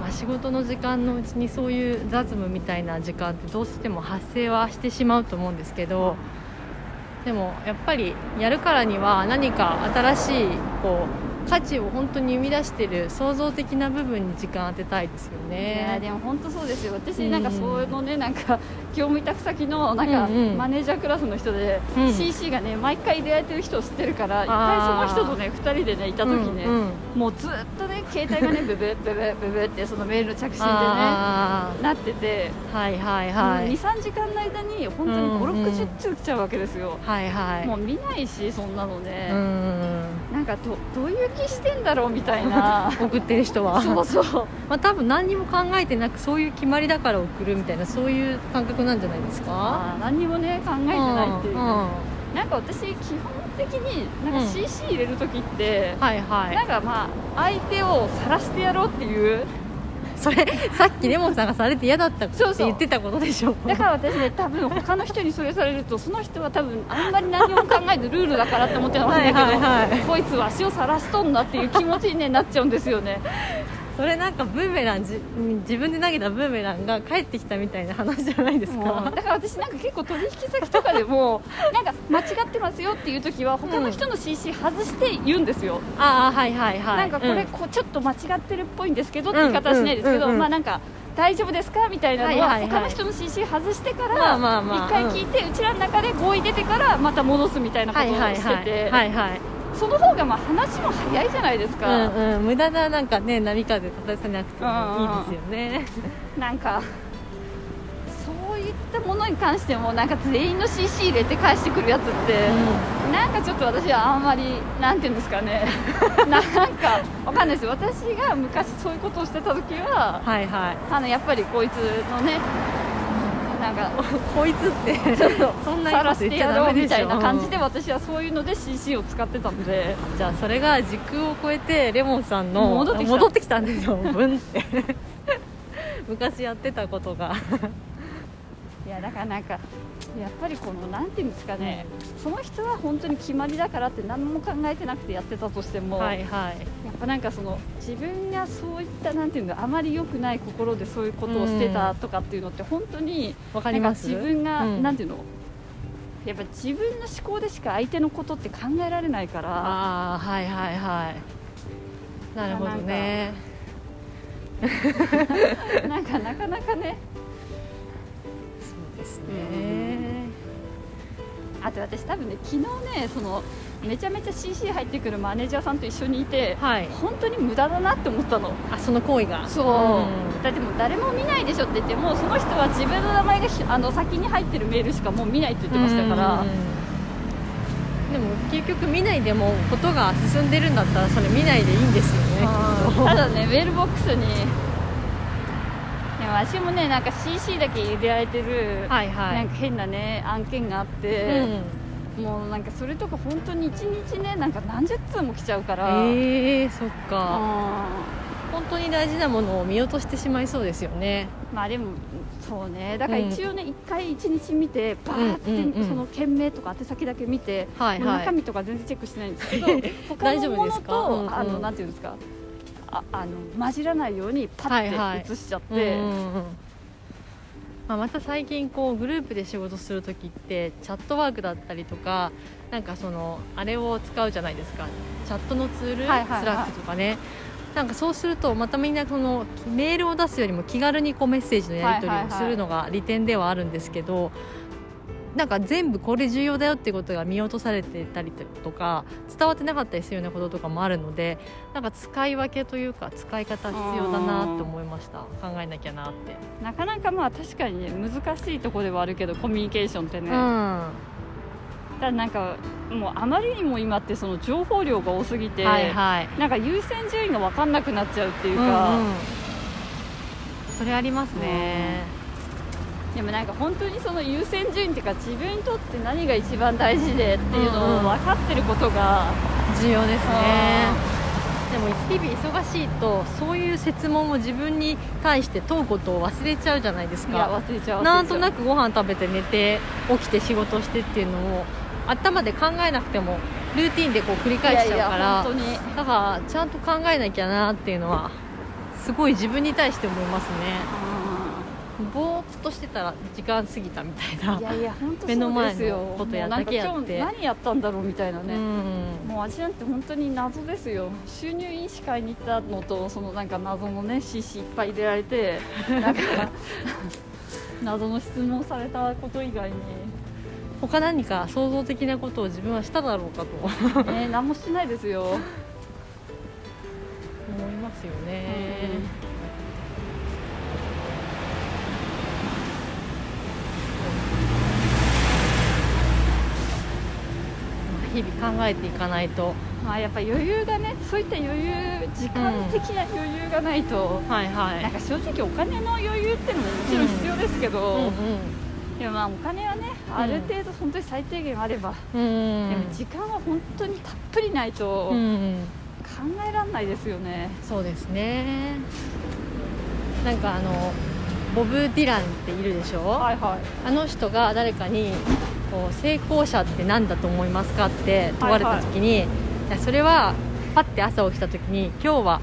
まあ、仕事の時間のうちにそういう雑務みたいな時間ってどうしても発生はしてしまうと思うんですけどでもやっぱりやるからには何か新しいこう価値を本当に生み出してる創造的な部分に時間当てたいですよいやね。でも本当そうですよ。私うん。なんかそのねなんか業務委託先のなんかうん。うんマネージャークラスの人で、うん。CC がね毎回入れられてる人を知ってるから一回その人とね2人でねいた時ね、うんうん。もうずっとね携帯がねブブブブブブってそのメールの着信でねあなってて、ーはいはいはい。23時間の間に本当にうん。うん5610通来ちゃうわけですよ、はいはい。もう見ないしそんなのね、うんなんかどどういう気してんだろうみたいな。送ってる人は。そうそう。まあ多分何にも考えてなくそういう決まりだから送るみたいなそういう感覚なんじゃないですか？何にもね考えてないっていう、んん。なんか私基本的になんかうん。CC 入れる時って、はいはい。なんかまあ相手を晒してやろうっていうそれさっきレモンさんがされて嫌だったってそうそう。言ってたことでしょだから私ね多分他の人にそれされるとその人は多分あんまり何も考えずルールだからって思ってたんだけど、はいはいはい。こいつは足を晒しとんなっていう気持ちに、ね、なっちゃうんですよねそれなんかブーメランじ自分で投げたブーメランが帰ってきたみたいな話じゃないですか。だから私なんか結構取引先とかでも なんか間違ってますよっていう時は他の人の CC 外して言うんですよ、ああはいはいはい。なんかこれ、うん。こうちょっと間違ってるっぽいんですけどって言い方はしないですけど、うんうんうんうん。まあなんか大丈夫ですかみたいなのは他の人の CC 外してかまらあまあまあ。一回聞いてうちらの中で合意出てからまた戻すみたいなことをはいはいしてはい。てはいはいその方がまあ話も早いじゃないですか、うんうん。無駄ななんかね波風立たせなくてもいいですよね。なんかそういったものに関してもなんか全員の CC 入れて返してくるやつって、なんかちょっと私はあんまりなんていうんですかね。なんかわかんないです。よ私が昔そういうことをしてた時ははいはい。あのやっぱりこいつのねなんか こいつってちょっとそんなさらしてやろうみたいな感じで私はそういうので CC を使ってたんで。じゃあそれが時空を超えてレモンさんの戻ってきた。たんですよ ブンって。昔やってたことがいやだからなんかやっぱりこのなんていうんですかね、その人は本当に決まりだからって何も考えてなくてやってたとしても、はいはい。やっぱなんかその自分がそういったなんていうのあまり良くない心でそういうことをしてたとかっていうのって本当にわかります？自分が、うん。なんていうのやっぱ自分の思考でしか相手のことって考えられないから。ああはいはいはい。なるほどね。なんかなかなかねですね。あと私多分ね昨日ねそのめちゃめちゃ CC 入ってくるマネージャーさんと一緒にいてはい。本当に無駄だなって思ったの。あその行為が。そう、ん。だってもう誰も見ないでしょって言ってもうその人は自分の名前がひあの先に入ってるメールしかもう見ないって言ってましたから、うん。でも結局見ないでもことが進んでるんだったらそれ見ないでいいんですよねただねメールボックスにでも私もねなんか CC だけ入れられてる、はいはい。なんか変なね案件があって、もうなんかそれとか本当に1日ねなんか何十通も来ちゃうから、ええそっか。あ本当に大事なものを見落としてしまいそうですよね。ーまあでもそうね。だから一応ね、一回1日見てバーって、うんうんうん。その件名とか宛先だけ見て、はいはい。身とか全然チェックしてないんですけど他 大のもの丈夫ですか？と、うんうん。あのなんていうんですか？ああの混じらないようにパはいはい。ッて写しちゃって、うんうんうん。まあ、また最近こうグループで仕事する時ってチャットワークだったりとかなんかそのあれを使うじゃないですか。チャットのツール、はいはいはい。スラックとかね。なんかそうするとまたみんなこのメールを出すよりも気軽にこうメッセージのやり取りをするのが利点ではあるんですけど、なんか全部これ重要だよってことが見落とされてたりとか伝わってなかったりするようなこととかもあるのでなんか使い分けというか使い方必要だなって思いました。考えなきゃなって。なかなかまあ確かにね難しいところではあるけどコミュニケーションってね、うん。ただなんかもうあまりにも今ってその情報量が多すぎて、はいはい。なんか優先順位が分かんなくなっちゃうっていうか、うんうん。それありますね、でもなんか本当にその優先順位っていうか自分にとって何が一番大事でっていうのを分かってることが、重要ですねでも日々忙しいとそういう設問を自分に対して問うことを忘れちゃうじゃないですいやか忘れちゃう。なんとなくくご飯食べて寝て起きて仕事してっていうのを頭で考えなくてもルーティンでこう繰り返しちゃうからだからちゃんと考えなきゃなっていうのはすごい自分に対して思いますねぼーっとしてたら時間過ぎたみたいないやいや本当目の前のことやだけやって。何やったんだろうみたいなね、うん。もう私なんて本当に謎ですよ。収入医師会に行ったのとそのなんか謎のね CC いっぱい入れられてなんか 謎の質問されたこと以外に、他何か創造的なことを自分はしただろうかと。思ね、何もしてないですよ、いますよね、日々考えていかないと。まあ、やっぱ余裕がねそういった余裕時間的な余裕がないと、はいはなんか正直お金の余裕っていうのももちろん必要ですけど、うんでもまあお金はねある程度本当に最低限あれば、うんうんでも時間は本当にたっぷりないと考うんうんえられないですよね、そうですね。なんかあのボブ・ディランっているでしょ、はいはい。あの人が誰かにこう成功者って何だと思いますかって問われた時に、いやそれはパッて朝起きた時に今日は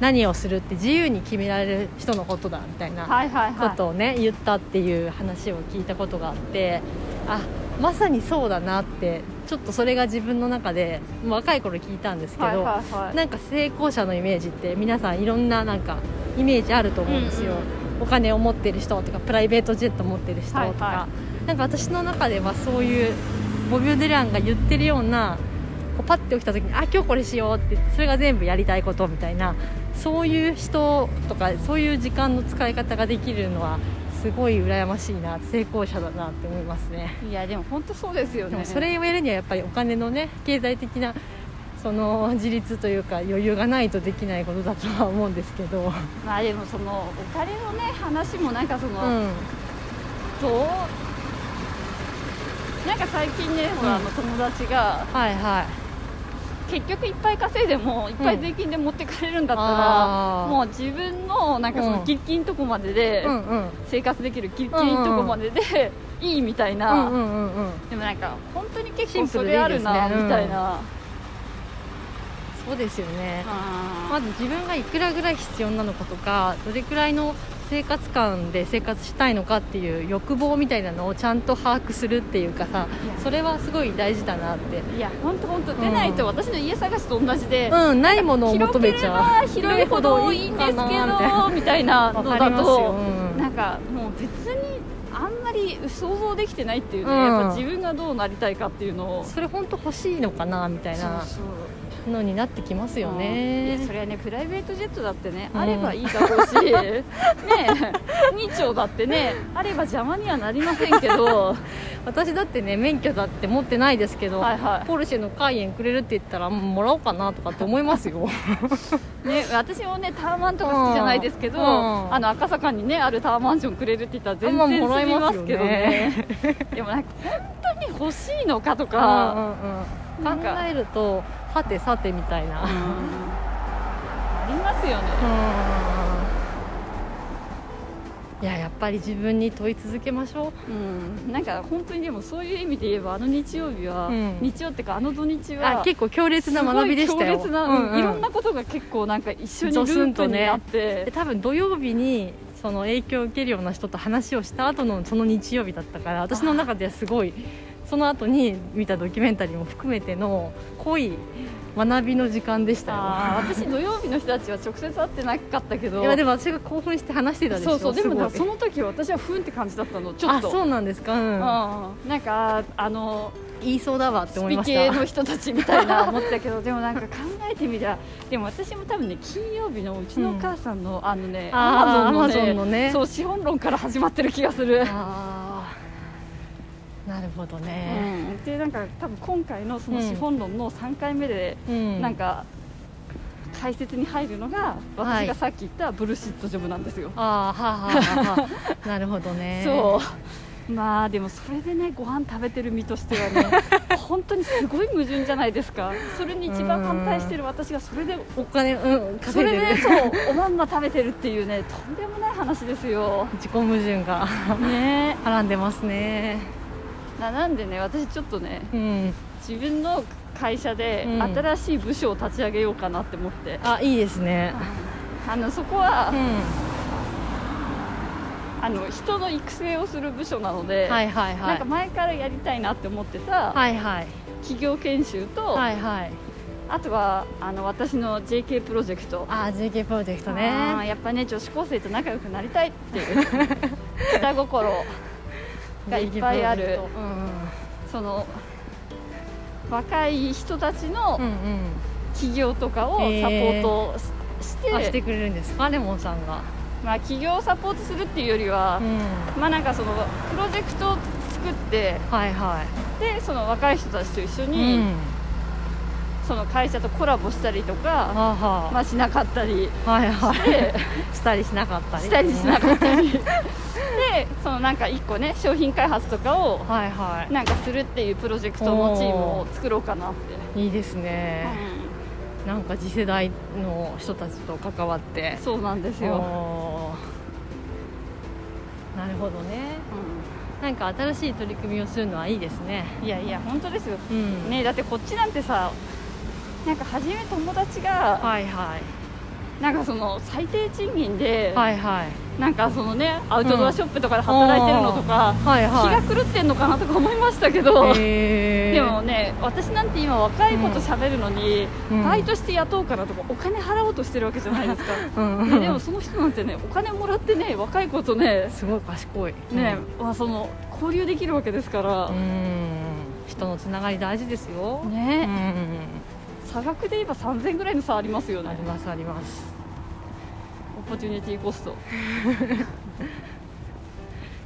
何をするって自由に決められる人のことだみたいなはいはいはい。ことをね言ったっていう話を聞いたことがあってあまさにそうだなってちょっとそれが自分の中で若い頃聞いたんですけど、はいはいはい。なんか成功者のイメージって皆さんいろんななんかイメージあると思うんですよ、うんお金を持ってる人とかプライベートジェット持ってる人とか、はいはなんか私の中ではそういうボビュー・デランが言ってるようなこうパッて起きた時にあ今日これしようってそれが全部やりたいことみたいなそういう人とかそういう時間の使い方ができるのはすごい羨ましいな成功者だなって思いますね。いやでも本当そうですよね。それをやるにはやっぱりお金のね経済的なその自立というか余裕がないとできないことだとは思うんですけど、まあでもそのお金のね話もなんかその、うん、どうなんか最近ね、ほらあの友達がはいはい。結局いっぱい稼いでもいっぱい税金で持ってかれるんだったら、あー。もう自分のなんかそのうん。ギリギリのとこまででうんうん。生活できるギリギリのとこまででいいみたいな、うんうんうんうん。でもなんか本当に結構それあるなみたいな、そうですよね。まず自分がいくらぐらい必要なのかとかどれくらいの生活感で生活したいのかっていう欲望みたいなのをちゃんと把握するっていうかさそれはすごい大事だなって。いや本当本当出ないと私の家探しと同じで、うんないものを求めちゃう。広いほどいいんですけどみたいなのだと、うん。なんかもう別にあんまり想像できてないっていうね、うん。やっぱ自分がどうなりたいかっていうのを。それ本当欲しいのかなみたいな。そうそうのになってきますよいねやそれはねプライベートジェットだってね、うん。あればいいだろうし ね2丁だってねあれば邪魔にはなりませんけど。私だってね免許だって持ってないですけど、はいはい。ポルシェのカイエンくれるって言ったらもらおうかなとかって思いますよ。ね、私もねタワマンとか好きじゃないですけど、うん。あの赤坂にねあるタワーマンションくれるって言ったら全まあ然もらえますけどね。でもなんか本当に欲しいのかとうんか、うんうん。なんか。考えるとはてさてみたいな、うん。ありますよね。いややっぱり自分に問い続けましょう。ん。なんか本当にでもそういう意味で言えばあの日曜日は、うん。日曜っていうかあの土日うはあ結構強烈な学びでしたよ。強烈な、うんうんいろんなことが結構なんか一緒にループにとねなって、で多分土曜日にその影響を受けるような人と話をした後のその日曜日だったから私の中ではすごいその後に見たドキュメンタリーも含めての濃い学びの時間でしたよ。私土曜日の人たちは直接会ってなかったけど。いやでも私が興奮して話してたでしょそうそうでもその時私はふんって感じだったの。ちょっと。あそうなんですか、うん。うん、なんかあの言いそうだわって思いまし系のた人たちみたいな思ってたけどでもなんか考えてみりゃでも私も多分ね金曜日のうちのお母さんの、あのねあー Amazon の Amazon のね。そう資本論から始まってる気がする、ああなるほどうね、ん、でなんか多分今回のその資本論の3回目で、うん。なんか解説に入るのがはい。私がさっき言ったブルシットジョブなんですよ、ああはあはあはあ なるほどね。そう。まあでもそれでねご飯食べてる身としてはね 本当にすごい矛盾じゃないですか。それに一番反対してる私がそれでお金うんそ稼いでるれでそうおまんま食べてるっていうねとんでもない話ですよ。自己矛盾がね。はらんでますねななんでね私ちょっとねうん。自分の会社でうん。新しい部署を立ち上げようかなって思って、あいいですね。あのそこは、うん。あの人の育成をする部署なので、はいはいはい。なんか前からやりたいなって思ってたはいはい。企業研修と、はいはい。あとはあの私の JK プロジェクト。あ JK プロジェクトね。やっぱね女子高生と仲良くなりたいっていう。下心がいっぱいある。その若い人たちのうんうん。企業とかをサポートし,、うんあしててくれるんですか？レモンさんが。まあ、企業をサポートするっていうよりはう、ん。まあなんかそのプロジェクトを作ってはいはでその若い人たちと一緒いに、うんその会社とコラボしたりとか、はあはまあ、しなかったりあはいはい。して。したりしなかったり。したりしなかったり。でそのなんか一個ね商品開発とかをなんかするっていうプロジェクトのチームを作ろうかなって、いいいですね。なんか次世代の人たちと関わって。うんそうなんですよ、なるほどね。なんか新しい取り組みをするのはいいですね。うんいやいや本当ですよ、うん。ねだってこっちなんてさなんか初め友達がはいはい。なんかその最低賃金で、はいはい。なんかそのねアウトドアショップとかで働いてるのとか、はい気はが狂ってんのかなとか思いましたけど、でもね私なんて今若い子と喋るのに、うん。バイトして雇うからとかお金払おうとしてるわけじゃないですか。うん。ねでもその人なんてねお金もらってね若い子とねすごい賢い。ね、まあ、その交流できるわけですから。う、ん。人のつながり大事ですよ。うね、ん差額で言えば3000円ぐらいの差ありますよね。ありますあります。オポチュニティコスト。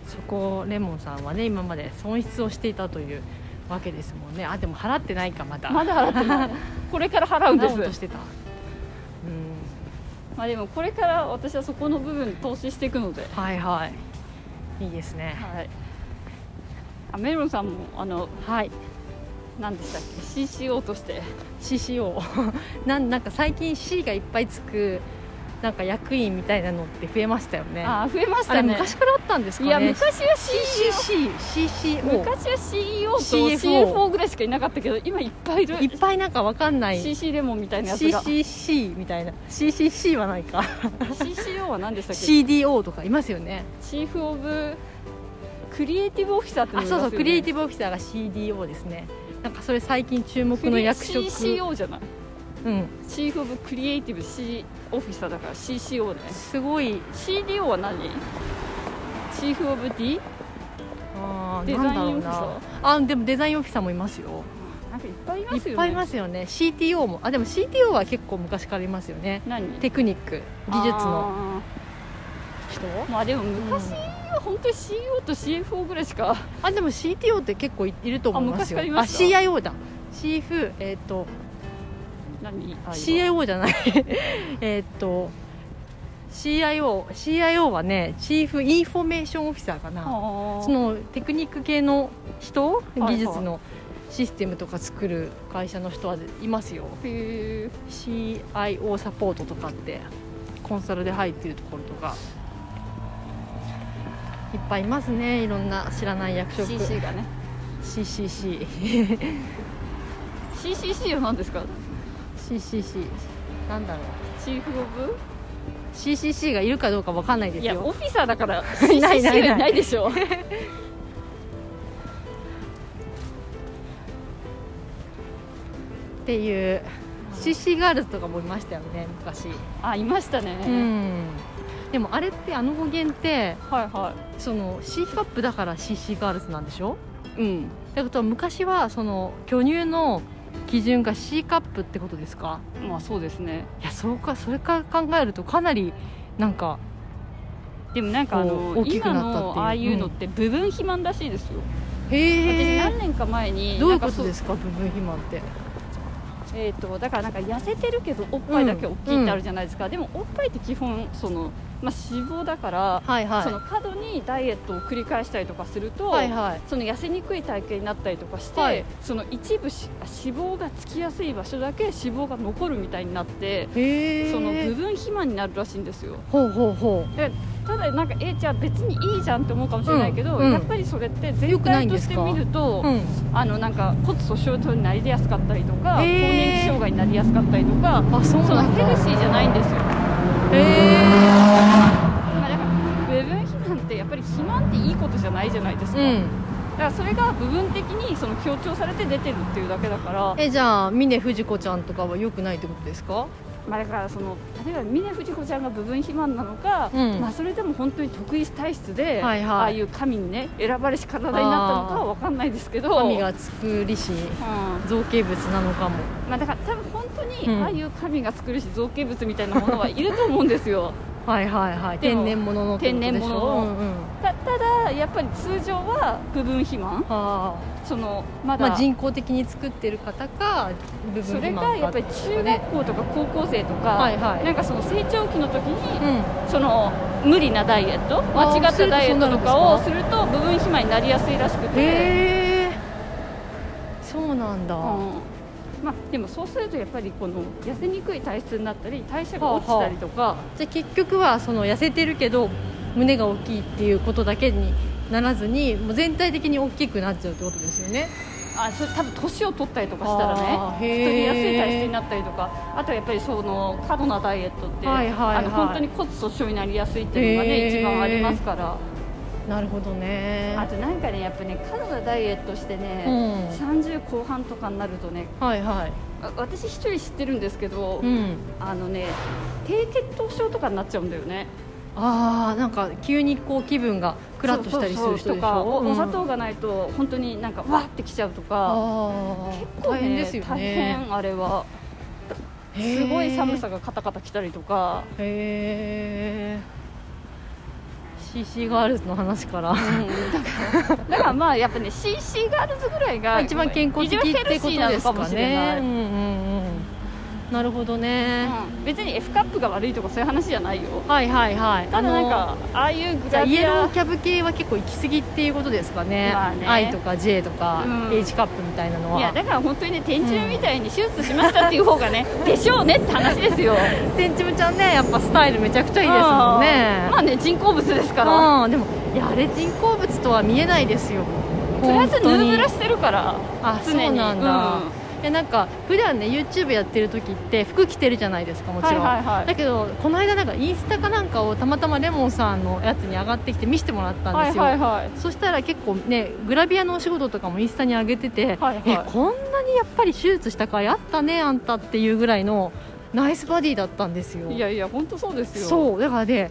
そこレモンさんはね今まで損失をしていたというわけですもんね。あでも払ってないかまだ。まだ払ってない。これから払うんで払おうとしすてた。うん。まあでもこれから私はそこの部分投資していくので、はいはい。いいですね。はい、あメロンさんもあのはい何でしたっけ？CCO として。CCO なんなんか最近 C がいっぱいつくなんか役員みたいなのって増えましたよね。あ増えましたね。昔からあったんですかね？いや昔は CEO CCCCO 昔は CEO と CFO ぐらいしかいなかったけど今いっぱいいる。いっぱいなんかわかんない。CC レモンみたいなやつが。CCC みたいな。CCC はないか。CCO は何でしたっけ？CDO とかいますよね。チーフ・オブ・クリエイティブ・オフィサーってねそうそう。クリエイティブオフィサーが CDO ですねなんかそれ最近注目の役職。CCO じゃない？うん。チーフ・オブ・クリエイティブ・ C オフィサーだから CCO ね。すごい。CDO は何？チーフ・オブ・ D? あーデザインオフィサなあでもデザインオフィサーもいますよ。なんかいっぱいいますよね。いっぱいいますよね。CTO も。あでも CTO は結構昔からいますよね。何？テクニック。技術の。あ人？ーまあでも昔？は本当に CEO と CFO ぐらいしかあでも CTO って結構いいると思いますよ。あ昔からいました CIO だ。チーフえっ、と何？あ CIO じゃない。えっと CIO CIO はね Chief Information Officer かなそそのテクニック系の人？技術のシステムとか作る会社の人はいますよ。へ CIO サポートとかってコンサルで入ってるところとかいっぱいいますね。いろんな知らない役職。CC がね。CCC CCC は何ですか？CCC なんだろう。チーフ・オブ？CCC がいるかどうかわかんないですいやオよフィサーだから いない CCC ない。ないはいないでしょ。っていう。CC ガールズとかもいましたよね昔。あいましたね、うんでもあれってあの語源ってはいはその C カップだから CC ガールズなんでしょ？いうん。ってことは昔はその巨乳の基準が C カップってことですか？まあそうですね。いやそうか。それから考えるとかなりなんかでもなんかあこのう大きく今なったっていう。のああいうのって部分肥満らしいですよ、私へ何年か前にどういうことですか？部分肥満ってえー、とだからなんか痩せてるけどおっぱいだけ大きいってあるじゃないですか、でもおっぱいって基本その、まあ、脂肪だから、はいはい。その過度にダイエットを繰り返したりとかすると、はいはい。その痩せにくい体型になったりとかして、はい。その一部し脂肪がつきやすい場所だけ脂肪が残るみたいになって、その部分肥満になるらしいんですよ。ほうほうほでただなんかえじゃあ別にいいじゃんって思うかもしれないけど、うんうん。やっぱりそれって良全体として見ると、ううん。あのなんか骨粗しょう症になりやすかったりとか、更年期障害になりやすかったりとかあそうそのヘルシーじゃないんですよ、へえまあ、だから部分肥満ってやっぱり肥満っていいことじゃないじゃないですか、うん。だからそれが部分的にその強調されて出てるっていうだけだから、えじゃあ峰不二子ちゃんとかは良くないってことですか？まあ、だからその例えば峰不二子ちゃんが部分肥満なのか、うん。まあ、それでも本当に得意体質で、はいはい。ああいう神にね選ばれし体になったのかは分かんないですけど神が作りしうん。造形物なのかも。まあ、だから多分本当にうん。ああいう神が作るし造形物みたいなものはいると思うんですよはいはいはい。天然物の天然物の。うんうん。たただやっぱり通常は部分肥満。はそのまあだ、まあ人工的に作ってる方か部分それ肥満かがやっぱり中学校とか高校生とか、はいはい。なんかその成長期の時に、うん。その無理なダイエット？間違ったダイエットとかをすすると部分肥満になりやすいらしくて、そうなんだ、うんまあ、でもそうするとやっぱりこの痩せにくい体質になったり代謝が落ちたりとか、じゃあ結局はその痩せてるけど胸が大きいっていうことだけにならずにもう全体的に大きくなっちゃうってことですよね。あそれ多分年を取ったりとかしたらね。太りやすい体質になったりとか。あとはやっぱりその過度なダイエットって、はいはいはい。あの本当に骨粗しょうになりやすいっていうのがね、一番ありますからなるほどね。あとなんかねやっぱね過度なダイエットしてね、うん。30後半とかになるとねはいはい。あ私一人知ってるんですけど、うん。あのね低血糖症とかになっちゃうんだよね。ああなんか急にこう気分がクラッとしたりする人とかお砂糖がないと本当になんかわーってきちゃうとか結構ね大変ですよ大ね変あれはすごい寒さがカタカタきたりとか、へえ CC ガールズの話から。うん、だからだからまあやっぱね CC ガールズぐらいが一番健康的ってことですかね。うんうんうんなるほどね、うん。別に F カップが悪いとかそういう話じゃないよ。はいはいはい。ただなんあかああいうグじゃあイエラビアローキャブ系は結構行き過ぎっていうことですかね,、まあね。I とか J とか、うん。H カップみたいなのは。いやだから本当にね天中みたいに手術しましたっていう方がね でしょうねって話ですよ。てんちゃんねやっぱスタイルめちゃくちゃいいですもんね。うん。まあね人工物ですから。うんでもいやあれ人工物とは見えないですよ。とりあえずヌーブラしてるからあそうなんだ、うんいやなんか普段ね YouTube やってる時って服着てるじゃないですかもちろん、はいはいはい。だけどこの間なんかインスタかなんかをたまたまレモンさんのやつに上がってきて見せてもらったんはいですよ、はいはいそしたら結構ねグラビアのお仕事とかもインスタに上げてて、はいはい。えこんなにやっぱり手術したかいあったねあんたっていうぐらいのナイスバディだったんですよ。いやいや本当そうですよ。そうだからね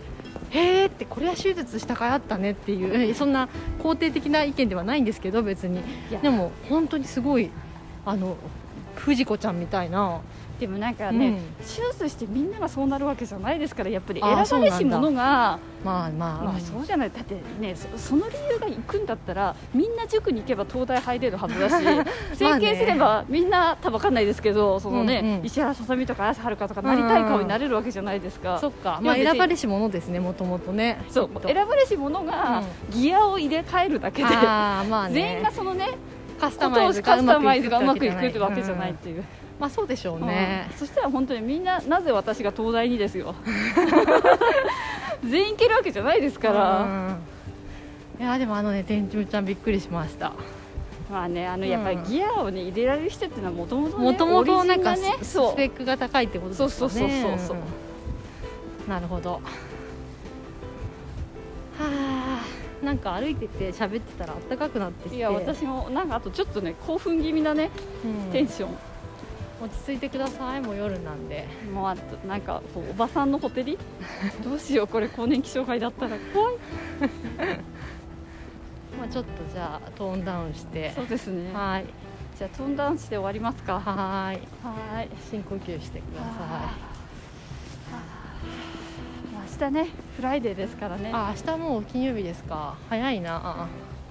へーってこれは手術したかいあったねっていうえそんな肯定的な意見ではないんですけど別に。いや。でも本当にすごいあの藤子ちゃんみたいな。でもなんかね、うん。手術してみんながそうなるわけじゃないですからやっぱり選ばれし者が。まあまあ、まあそうじゃない。だってねそその理由が行くんだったらみんな塾に行けば東大入れるはずだし 整形すればみんな多分わかんないですけどそのね、うんうん。石原さとみとか綾瀬はるかとかなりたい顔になれるわけじゃないですか、そっか、まあ選ばれし者ですねもともとね。そう。選ばれし者がギアを入れ替えるだけで、あーまあね。全員がそのねカスタマイズカスタマイズががうまくいくってわけじゃうんないっていう、まあそうでしょうね。うん、そしたら本当にみんななぜ私が東大にですよ。全員行けるわけじゃないですから、うん。いやでもあのね天中ちゃんびっくりしました。まあねあのうん。やっぱりギアをね入れられる人っていうのはもともともともとなんかねスペックが高いってことですかね。そうそうそうそうそうん。なるほど。はあなんか歩いてて喋ってたら暖かくなってきて。いや私もなんかあとちょっとね興奮気味なねうん。テンション、落ち着いてくださいもう夜なんで。もうあとなんかこうおばさんのほてり？どうしようこれ更年期障害だったら。怖い。まあちょっとじゃあトーンダウンして。そうですね。はい。じゃあトーンダウンして終わりますか。はーい。はーい。深呼吸してくださ明日ね Friday ですからね。いあ明日もう金曜日ですか。早いな。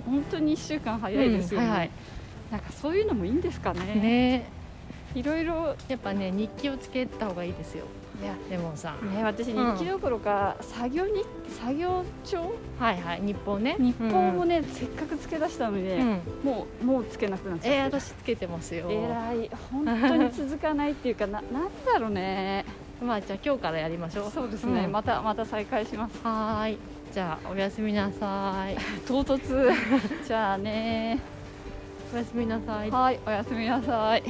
本当に1週間早いですよね、うんはい。なんかそういうのもいいんですかね。ね。いろいろ。やっぱね日記をつけた方がいいですよ。いや。レモンさん。ね私日記どころか、作業に作業帳？はいはい日報ね。日報もね、せっかくつけ出したのにね、うん、うんもうもうつけなくなっちえー、ゃって、私つけてますよ。えらい。本当に続かないっていうかななんだろうねまあじゃあ今日からやりましょう。そうですね、うん。またまた再開します。はーい。じゃあおやすみなさい。唐突。じゃあねおやすみなさい。はいおやすみなさい